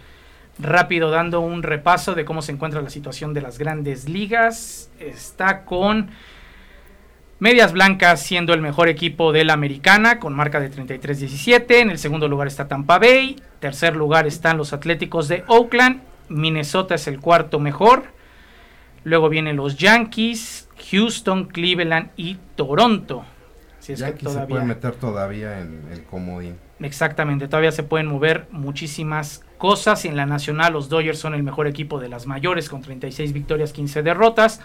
Rápido dando un repaso de cómo se encuentra la situación de las grandes ligas. Está con Medias Blancas siendo el mejor equipo de la americana con marca de 33-17. En el segundo lugar está Tampa Bay. Tercer lugar están los Atléticos de Oakland. Minnesota es el cuarto mejor. Luego vienen los Yankees, Houston, Cleveland y Toronto. Así es que todavía... se pueden meter todavía en el comodín. Exactamente, todavía se pueden mover muchísimas cosas. En la nacional los Dodgers son el mejor equipo de las mayores con 36 victorias, 15 derrotas.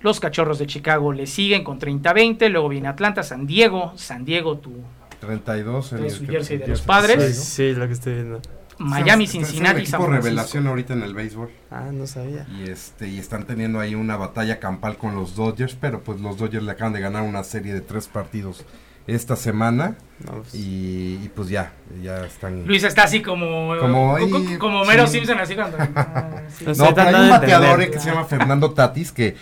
Los Cachorros de Chicago le siguen con 30-20. Luego viene Atlanta, San Diego. San Diego, tu 32 en su jersey de los padres. Sí, sí, lo que estoy viendo. Miami, Cincinnati, es un revelación ahorita en el béisbol. Ah, no sabía. Y este y están teniendo ahí una batalla campal con los Dodgers, pero pues los Dodgers le acaban de ganar una serie de tres partidos esta semana pues. y, pues ya, ya están. Luis está así como como, como, Mero Simpson así cuando. no, pero hay un bateador que se llama Fernando Tatis que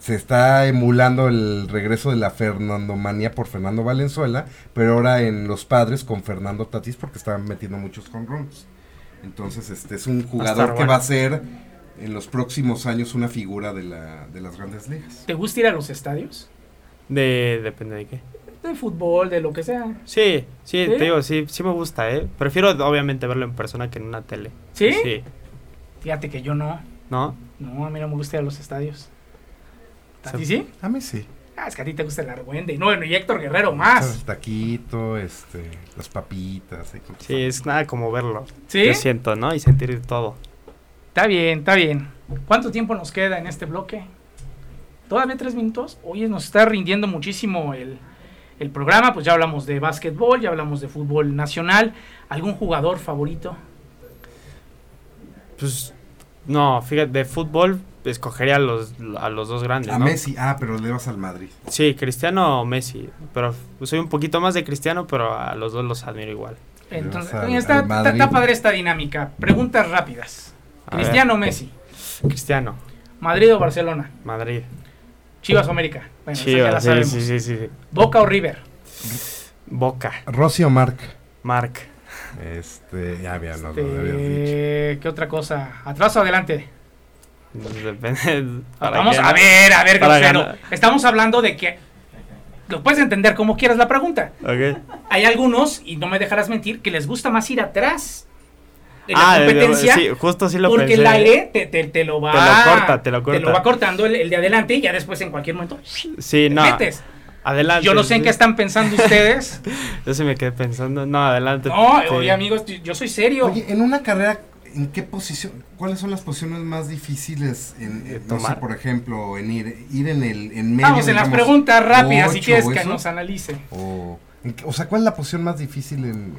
se está emulando el regreso de la Fernandomanía por Fernando Valenzuela, pero ahora en los padres con Fernando Tatis porque estaban metiendo muchos con runs. Entonces, este es un jugador que va a ser en los próximos años una figura de, la, de las grandes ligas. ¿Te gusta ir a los estadios? De, depende de qué. De fútbol, de lo que sea. Sí, sí, te digo, sí, sí me gusta, ¿eh? Prefiero obviamente verlo en persona que en una tele. ¿Sí? Sí. Fíjate que yo no. ¿No? No, a mí no me gusta ir a los estadios. ¿A ti sí? A mí sí. Ah, es que a ti te gusta el argüende. No, y Héctor Guerrero más. El taquito, este, las papitas. Sí, es nada como verlo. ¿Sí? Yo siento, ¿no? Y sentir todo. Está bien, está bien. ¿Cuánto tiempo nos queda en este bloque? ¿Todavía tres minutos? Oye, nos está rindiendo muchísimo el, el programa. Pues ya hablamos de básquetbol, ya hablamos de fútbol nacional. ¿Algún jugador favorito? Pues, no, fíjate, de fútbol escogería a los, a los dos grandes. A Messi, ah, pero le vas al Madrid. Sí, Cristiano o Messi. Pero soy un poquito más de Cristiano, pero a los dos los admiro igual. Entonces, está, padre esta dinámica. Preguntas rápidas. ¿Cristiano o Messi? Cristiano. ¿Madrid o Barcelona? Madrid. ¿Chivas o América? Bueno, Chivas, sí, sí, sí, sí, ¿Boca o River? Boca. ¿Rossi o Marc? Marc. Este, ya había, no, este, ¿Qué otra cosa? ¿Atrás o adelante? Depende. Vamos a ver, a ver, Estamos hablando de que. Lo puedes entender como quieras la pregunta. Hay algunos, y no me dejarás mentir, que les gusta más ir atrás en la ah, competencia. Sí, justo así lo Porque el aire te, te, lo va. Te lo corta, te lo corta. Te lo va cortando el, de adelante y ya después en cualquier momento. Sí, no. Metes. Adelante. Yo no sé en qué están pensando ustedes. yo se me quedé pensando. No, adelante. No, oye, amigos, yo soy serio. Oye, en una carrera ¿En qué posición? ¿Cuáles son las posiciones más difíciles en, tomar? por ejemplo, en ir, ir en el en medio? Vamos en las preguntas rápidas, si quieres que nos analice. O, o, sea, ¿cuál es la posición más difícil en,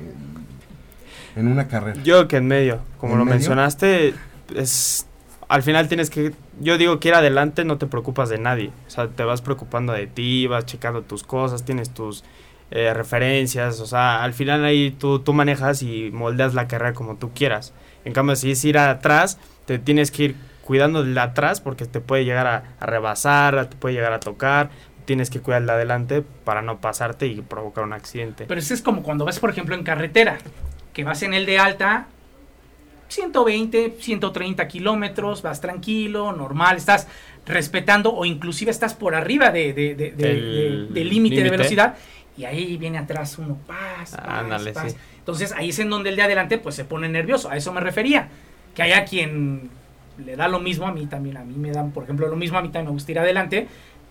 en, una carrera? Yo que en medio, como lo mencionaste, es al final tienes que, yo digo que ir adelante no te preocupas de nadie, o sea, te vas preocupando de ti, vas checando tus cosas, tienes tus eh, referencias, o sea, al final ahí tú, tú manejas y moldeas la carrera como tú quieras. En cambio, si es ir atrás, te tienes que ir cuidando del atrás porque te puede llegar a, rebasar, te puede llegar a tocar. Tienes que cuidar de adelante para no pasarte y provocar un accidente. Pero eso es como cuando vas, por ejemplo, en carretera, que vas en el de alta, 120, 130 kilómetros, vas tranquilo, normal, estás respetando o inclusive estás por arriba de, del límite de velocidad y ahí viene atrás uno, paz, paz, Entonces ahí es en donde el de adelante pues se pone nervioso, a eso me refería, que haya quien le da lo mismo a mí también, a mí me dan, por ejemplo, lo mismo a mí también me gusta ir adelante,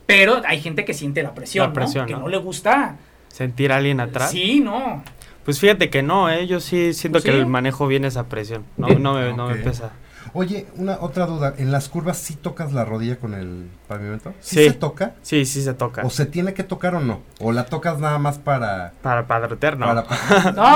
pero hay gente que siente la presión, ¿no? que ¿no? le gusta. ¿Sentir a alguien atrás? Sí, no. Pues fíjate que no, ¿eh? yo sí siento pues que el manejo viene esa presión, no, no, me, no me pesa. Oye, una otra duda, ¿en las curvas sí tocas la rodilla con el pavimento? ¿Sí, se toca? Sí, sí se toca. ¿O se tiene que tocar o no? ¿O la tocas nada más para para padrotear, no? no,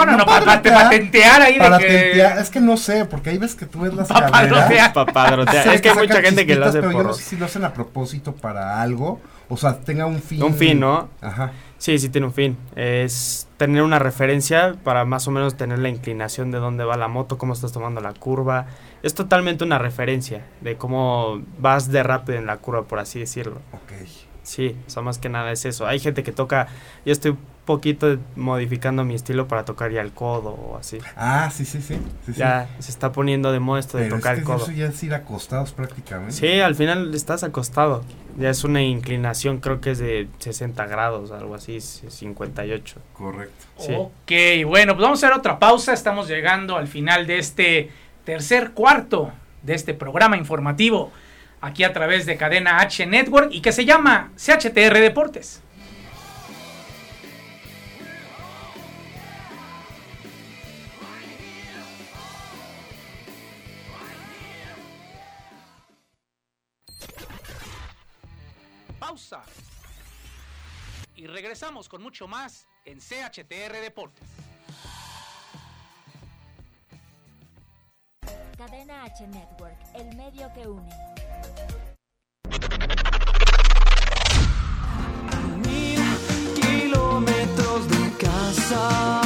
no, no, para, patentear ahí para de que... Es que no sé, porque ahí ves que tú ves las para padrotear. Para padrotear. es que hay mucha gente que lo hace pero yo no sé si lo hacen a propósito para algo, o sea, tenga un fin. Un fin, ¿no? Ajá. Sí, sí tiene un fin. Es tener una referencia para más o menos tener la inclinación de dónde va la moto, cómo estás tomando la curva. Es totalmente una referencia de cómo vas de rápido en la curva, por así decirlo. Ok. Sí, o sea, más que nada es eso. Hay gente que toca, yo estoy poquito modificando mi estilo para tocar ya el codo o así. Ah, sí, sí, sí. sí, sí. Ya se está poniendo de moda esto de Pero tocar es el que codo. eso ya es ir acostados prácticamente. Sí, al final estás acostado. Ya es una inclinación, creo que es de 60 grados, algo así, es 58. Correcto. Sí. Ok, bueno, pues vamos a hacer otra pausa. Estamos llegando al final de este tercer cuarto de este programa informativo aquí a través de Cadena H Network y que se llama CHTR Deportes. Pausa. Y regresamos con mucho más en CHTR Deportes. Cadena H Network, el medio que une. kilómetros de casa.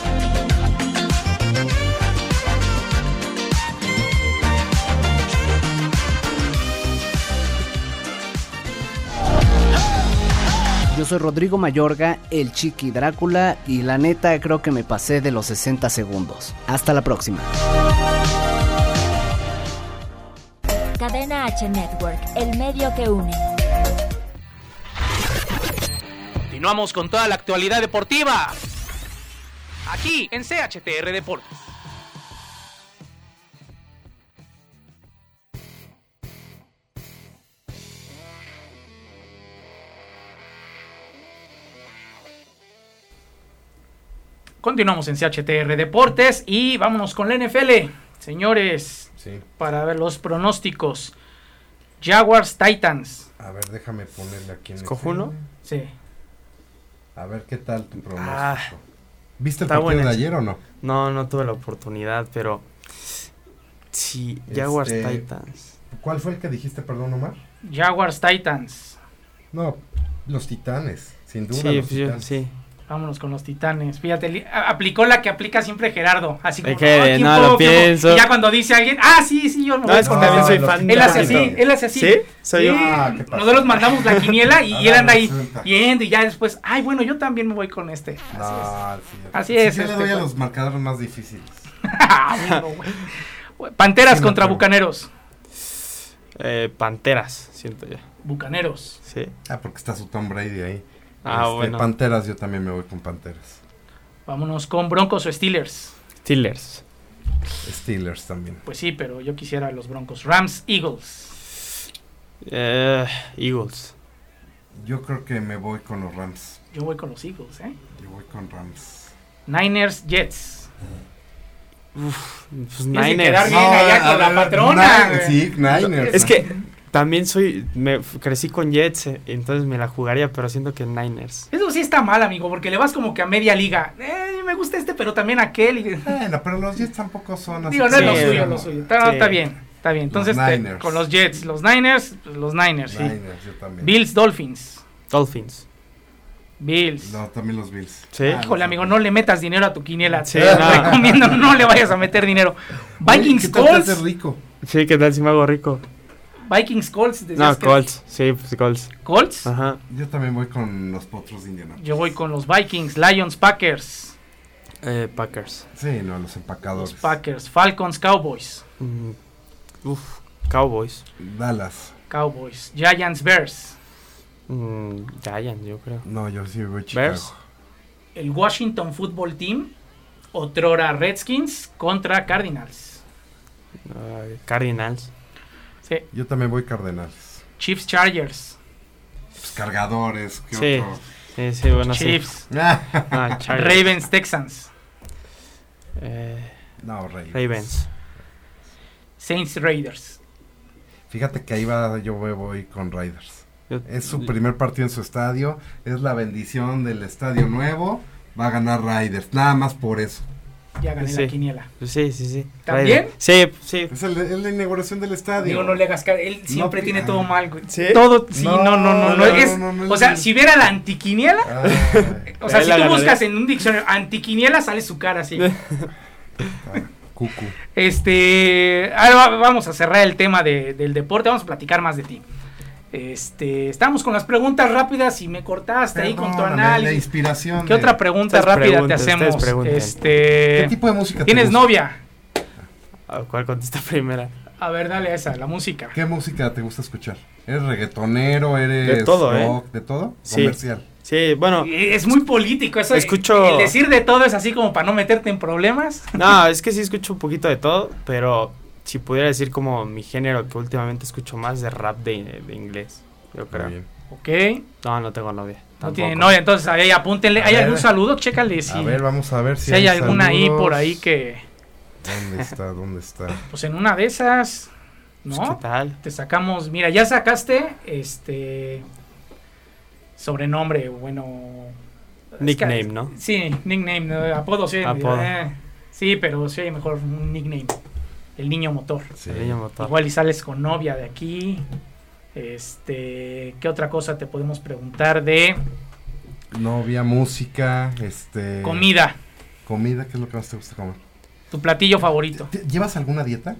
Soy Rodrigo Mayorga, el Chiqui Drácula, y la neta creo que me pasé de los 60 segundos. Hasta la próxima. Cadena H Network, el medio que une. Continuamos con toda la actualidad deportiva. Aquí en CHTR Deportes. Continuamos en CHTR Deportes y vámonos con la NFL. Señores, Sí. para ver los pronósticos. Jaguars Titans. A ver, déjame ponerle aquí en el ¿Escojo uno? Sí. A ver qué tal tu pronóstico. Ah, ¿Viste el partido de ayer o no? No, no tuve la oportunidad, pero sí, Jaguars Este, Titans. ¿Cuál fue el que dijiste, perdón, Omar? Jaguars Titans. No, los Titanes, sin duda Sí, los pues yo- sí. Vámonos con los titanes. Fíjate, aplicó la que aplica siempre Gerardo. Así como, Es que "Ah, ¿quién no lo quién puedo?" pienso. Y ya cuando dice alguien, ah, sí, sí, yo me No, voy es que con también ese". soy los fan. Él hace así, él hace así. ¿Sí? Soy yo. Ah. Nosotros mandamos la quiniela y, y él anda ahí viendo y ya después, ay, bueno, yo también me voy con este. Así No, sí. Así Sí, es, Yo le este, doy a los marcadores más difíciles. Ah. Panteras contra. Bucaneros. Eh, Panteras, siento yo. Bucaneros. Sí. Ah, porque está su Tom Brady ahí. Ah, Este, bueno. Panteras, yo también me voy con Panteras. Vámonos con Broncos o Steelers. Steelers. Steelers también. Pues sí, pero yo quisiera los Broncos. Rams, Eagles. Eh, Eagles. Yo creo que me voy con los Rams. Yo voy con los Eagles, ¿eh? Yo voy con Rams. Niners, Jets. Pues que quedar Niners. allá con la patrona. Güey. Sí, Niners. Es que también soy, me crecí con Jets, eh, entonces me la jugaría, pero siento que Niners. Eso sí está mal, amigo, porque le vas como que a media liga. Eh, me gusta este, pero también aquel. y- Bueno, pero los Jets tampoco son así. Digo, no es lo Sí, suyo, no. lo suyo. Está, Sí. está bien, está bien. Los Entonces, te- Niners. con los Jets, los Niners, pues, los Niners, sí. Niners, yo también. Bills, Dolphins. Dolphins. Bills. No, también los Bills. Sí. Híjole, amigo, no le metas dinero a tu quiniela. Sí, te no. recomiendo, no le vayas a meter dinero. Vikings, ¿Qué tal te Colts. haces rico? Sí, ¿qué tal si me hago rico? Vikings, Colts. No, que- Colts. Sí, pues Colts. Colts. Ajá. Yo también voy con los potros de Indiana. Yo voy con los Vikings, Lions, Packers. Eh, Packers. Sí, no, los Los empacadores. Packers, Falcons, Cowboys. Mm, uf, Cowboys. Dallas. Cowboys, Giants, Bears. Mm, Giants, yo creo. No, yo sí voy Chicago. Bears. El Washington Football Team, otrora Redskins contra Cardinals. Cardinals. Sí. Yo también voy Cardenales. Chiefs, Chargers. Pues cargadores. ¿qué Sí. otro? Sí, sí, bueno, Chiefs, Ah, Chargers. Ravens, Texans. Eh, no, Ravens. Ravens. Saints, Raiders. Fíjate que ahí va, yo voy, voy con Raiders. Yo- Es su primer partido en su estadio. Es la bendición del estadio nuevo. Va a ganar Raiders. Nada más por eso. Ya gané Sí. la quiniela. Sí, sí, sí. ¿También? Sí, sí. Es, el- es la inauguración del estadio. Digo, no le hagas Él siempre pi- tiene ah. todo mal, güey. ¿Sí? Todo, sí, no, no, no. no, No, es- no, no, no, o sea, no. si hubiera la antiquiniela, Ay, o sea, si tú ganaré. buscas en un diccionario antiquiniela, sale su cara así. ah, cucu. Este, ahora va- vamos a cerrar el tema de- del deporte, vamos a platicar más de ti. Este, estamos con las preguntas rápidas y me cortaste ahí con tu La análisis. inspiración. ¿Qué de- otra pregunta rápida te hacemos? Este, ¿Qué tipo de música te ¿Tienes gusta? novia? ¿A ¿Cuál contesta primera? A ver, dale a esa, la música. ¿Qué música te gusta escuchar? ¿Eres reggaetonero? ¿Eres De todo, ¿eh? rock? ¿De todo? Sí. Comercial. Sí, bueno. Es muy político eso. Escucho- El decir de todo es así como para no meterte en problemas. No, es que sí escucho un poquito de todo, pero si pudiera decir como mi género que últimamente escucho más de rap de, de inglés, yo creo. Muy bien. Ok. No, no tengo novia. No tiene novia, entonces ahí apúntenle. A ¿Hay ver. algún saludo? Chécale si, A ver, vamos a ver si, si hay alguna ahí por ahí que, ¿Dónde está? ¿Dónde está? pues en una de esas, Pues, ¿no? ¿Qué tal? Te sacamos, mira, ya sacaste este sobrenombre, bueno. es que- Nickname, ¿no? Sí, nickname, apodo, sí. Apodo. eh, sí, pero sí mejor un nickname. El niño motor. Sí. El niño motor. Igual y sales con novia de aquí. Este, ¿qué otra cosa te podemos preguntar de Novia, música, este... comida? Comida, ¿qué es lo que más te gusta comer? Tu platillo favorito. ¿Te- ¿Llevas alguna dieta?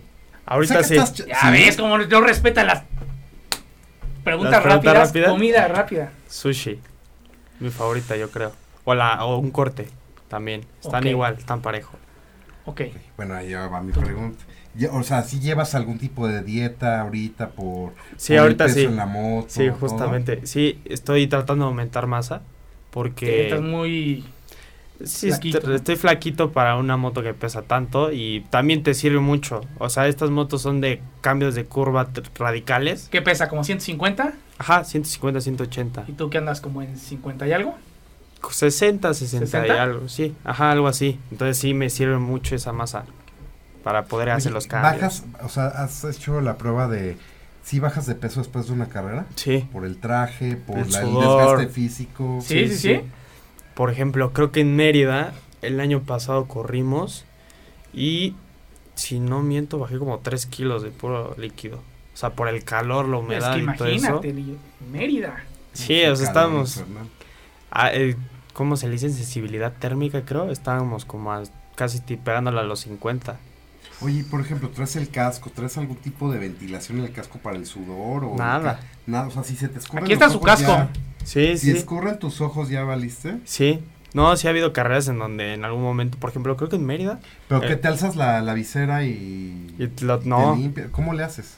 Ahorita sí. estás Ya sí. ves cómo no respeta las preguntas ¿Las preguntas rápidas. rápidas? Comida rápida. Sushi. Mi favorita, yo creo. O, la, o un corte también. Están igual, están parejo. Ok. Bueno, ahí va mi pregunta. Ya, O sea, si llevas algún tipo de dieta ahorita por, Sí, por el ahorita peso sí. en la moto. Sí, todo? justamente. Sí, estoy tratando de aumentar masa. Que Porque estás muy sí, flaquito, estoy, flaquito para una moto que pesa tanto y también te sirve mucho. O sea, estas motos son de cambios de curva radicales. ¿Qué pesa? ¿Como 150? Ajá, 150, 180. ¿Y tú que andas como en 50 y algo? 60, 60 y ¿60? algo, sí. Ajá, algo así. Entonces sí me sirve mucho esa masa para poder Oye, hacer los cambios. ¿Bajas, o sea, has hecho la prueba de si bajas de peso después de una carrera? Sí. Por el traje, por El la- el desgaste físico. Sí, sí, sí. Por ejemplo, creo que en Mérida el año pasado corrimos y si no miento bajé como 3 kilos de puro líquido. O sea, por el calor, la Es humedad que y todo eso. Mérida. Sí, o sea, infernal. ah, eh, ¿Cómo se le dice? Sensibilidad térmica, creo. Estábamos como a- casi pegándole a los 50. Oye, por ejemplo, ¿traes el casco? ¿Traes algún tipo de ventilación en el casco para el sudor? O Nada. Nada, o sea, si se te escurren Aquí está los su ojos casco. ya- Sí, si sí. escurren tus ojos, ¿ya valiste? Sí. No, sí ha habido carreras en donde en algún momento, por ejemplo, creo que en Mérida. Pero Eh. que te alzas la, la visera y... y lo- te no, limpia- ¿Cómo le haces?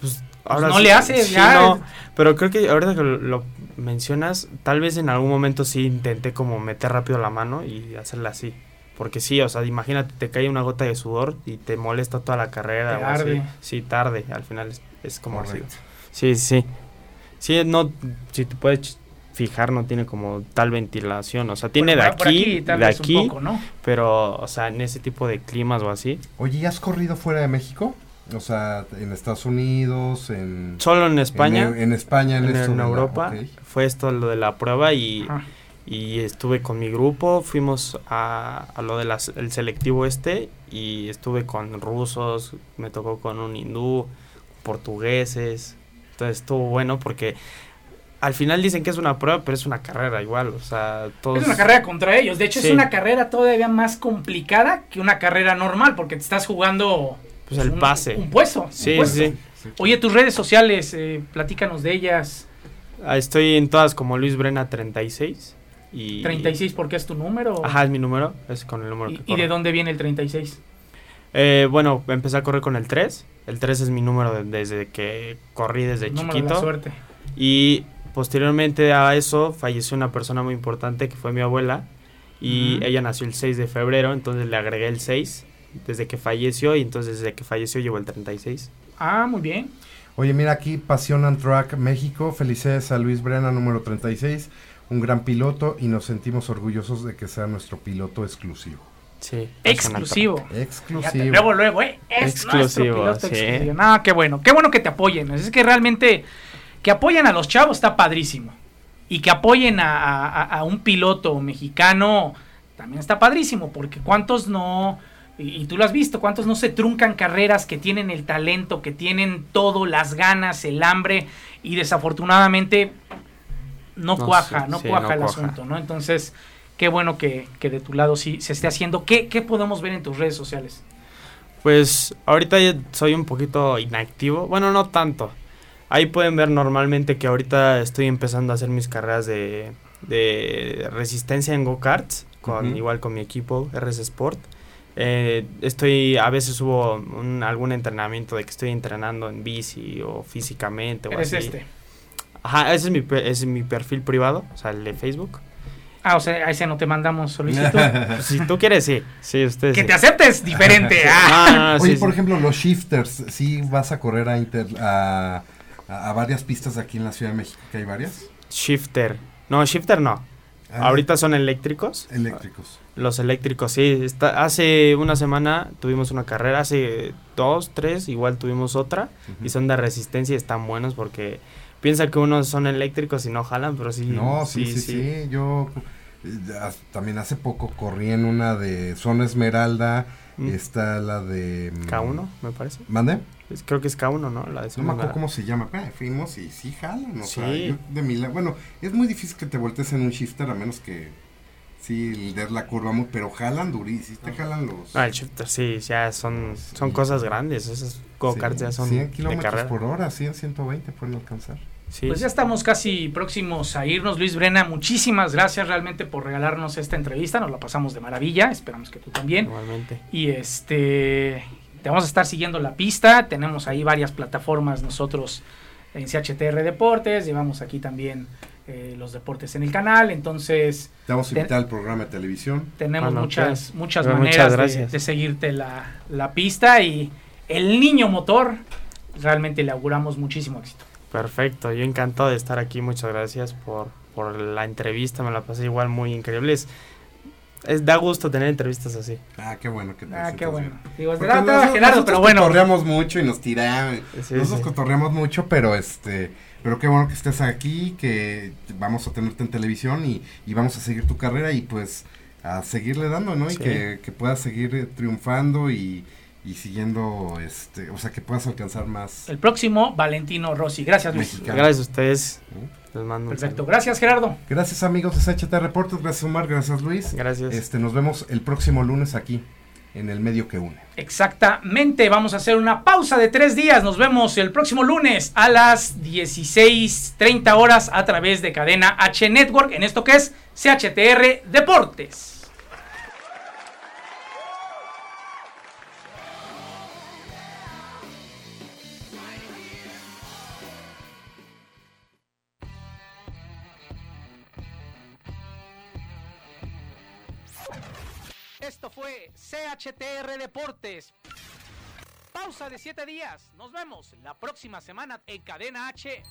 pues no sí- le haces, sí, ya. no, pero creo que ahorita que lo, lo mencionas, tal vez en algún momento sí intenté como meter rápido la mano y hacerla así. Porque sí, o sea, imagínate, te cae una gota de sudor y te molesta toda la carrera. Te o así. arde. Sí, tarde, al final es, es como así. Correcto. Sí, sí. Sí, no, si te puedes fijar, no tiene como tal ventilación. O sea, tiene de aquí, tal de vez un aquí, poco, ¿no? pero, o sea, en ese tipo de climas o así. Oye, ¿ya has corrido fuera de México? O sea, en Estados Unidos, en... Solo en España. En, en España, en, en, en Europa. Fue esto lo de la prueba y, Ajá. Y estuve con mi grupo. Fuimos a, a lo del selectivo este y estuve con rusos, me tocó con un hindú, portugueses. Entonces estuvo bueno porque al final dicen que es una prueba, pero es una carrera igual. O sea, todos... Es una carrera contra ellos. De hecho, Sí. es una carrera todavía más complicada que una carrera normal porque te estás jugando Pues el un, pase. un puesto. un Sí, puesto. sí. Oye, tus redes sociales, eh, platícanos de ellas. Ah, Estoy en todas como Luis Brena 36. Y... 36 porque es tu número. Ajá, es mi número, es con el número ¿Y, que y de corro. dónde viene el 36? Eh, bueno, empecé a correr con el 3. El 3 es mi número de- desde que corrí desde El número de la chiquito. suerte. Y posteriormente a eso falleció una persona muy importante que fue mi abuela. Y ella nació el 6 de febrero, entonces le agregué el 6 desde que falleció. Y entonces desde que falleció llevo el 36. Ah, muy bien. Oye, mira aquí, Pasión and Track México. Felicidades a Luis Brena, número 36. Un gran piloto y nos sentimos orgullosos de que sea nuestro piloto exclusivo. Sí. Exclusivo. Fíjate, Exclusivo. luego, luego, ¿eh? Es Exclusivo, nuestro piloto sí. exclusivo. No, qué bueno. Qué bueno que te apoyen. Es que realmente que apoyen a los chavos está padrísimo. Y que apoyen a, a- a un piloto mexicano también está padrísimo. Porque cuántos no, y, y tú lo has visto, cuántos no se truncan carreras que tienen el talento, que tienen todo, las ganas, el hambre. Y desafortunadamente no, No, cuaja, sí, no sí, cuaja no el cuaja. asunto, ¿no? Entonces, qué bueno que, que de tu lado sí se esté haciendo. ¿Qué, qué podemos ver en tus redes sociales? Pues ahorita ya soy un poquito inactivo. Bueno, no tanto. Ahí pueden ver normalmente que ahorita estoy empezando a hacer mis carreras de, de resistencia en go-karts. Con. Igual con mi equipo, RS Sport. Eh, estoy, a veces subo un- algún entrenamiento de que estoy entrenando en bici o físicamente o Eres así. este. Ajá, ese es mi, ese es mi perfil privado, o sea, el de Facebook. Ah, o sea, a ese no te mandamos solicitud. Pues, si tú quieres, sí. Sí, ustedes. que sí. te aceptes diferente. Ah. Oye, sí, por sí. ejemplo, los shifters, ¿sí vas a correr a, inter- a, a- varias pistas aquí en la Ciudad de México, que hay varias? Shifter. No, shifter no. Ah, Ahorita son eléctricos. Eléctricos. Los eléctricos, sí. Está, hace una semana tuvimos una carrera, hace dos, tres, igual tuvimos otra. Y son de resistencia y están buenos porque piensa que unos son eléctricos y no jalan, pero sí. No, sí, sí, sí. Yo eh, ya- también hace poco corrí en una de Zona Esmeralda. Mm. Está la de... mm, K1, me parece. ¿Mande? Es- creo que es K1, ¿no? La de No me acuerdo cómo se llama. pero fuimos y sí jalan. O sea, Sí. yo de mi la- Bueno, es muy difícil que te voltees en un shifter a menos que sí des la curva muy... Pero jalan durísimo. Sí te jalan los... Ah, el shifter, sí, ya son, son Sí. cosas grandes. Esos go-karts sí, ya son 100 de kilómetros por hora, 100, 120 pueden alcanzar. Sí. Pues ya estamos casi próximos a irnos, Luis Brena. Muchísimas gracias realmente por regalarnos esta entrevista. Nos la pasamos de maravilla. Esperamos que tú también. Igualmente. Y este, te vamos a estar siguiendo la pista. Tenemos ahí varias plataformas nosotros en CHTR Deportes. Llevamos aquí también eh, los deportes en el canal. Entonces, Te vamos a invitar al programa de televisión. tenemos Bueno, muchas, pues, muchas muchas maneras de, de seguirte la, la pista. Y el niño motor, realmente le auguramos muchísimo éxito. Perfecto, yo encantado de estar aquí, muchas gracias por, por la entrevista, me la pasé igual muy increíble. Es, es- da gusto tener entrevistas así. Ah, qué bueno que te Ah, qué bueno. Digo, Porque estaba nosotros- Gerardo, nosotros pero bueno. cotorreamos mucho y nos tiramos. Sí, nosotros sí. cotorreamos mucho, pero este, pero qué bueno que estés aquí, que vamos a tenerte en televisión y, y vamos a seguir tu carrera y pues a seguirle dando, ¿no? Y Sí. que, que puedas seguir triunfando y, y siguiendo, este, o sea, que puedas alcanzar más. El próximo, Valentino Rossi. Gracias, Luis. Mexicano. Gracias a ustedes. Les mando un Perfecto. Gracias, Gerardo. Gracias amigos de SHT Reportes, gracias Omar, gracias Luis. Gracias. Este, nos vemos el próximo lunes aquí en el medio que une. Exactamente. Vamos a hacer una pausa de tres días. Nos vemos el próximo lunes a las 16.30 horas a través de cadena H Network en esto que es CHTR Deportes. Fue CHTR Deportes. Pausa de siete días. Nos vemos la próxima semana en Cadena H.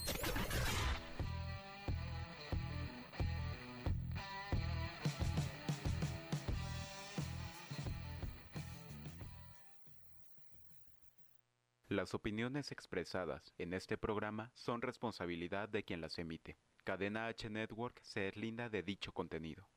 Las opiniones expresadas en este programa son responsabilidad de quien las emite. Cadena H Network se deslinda de dicho contenido.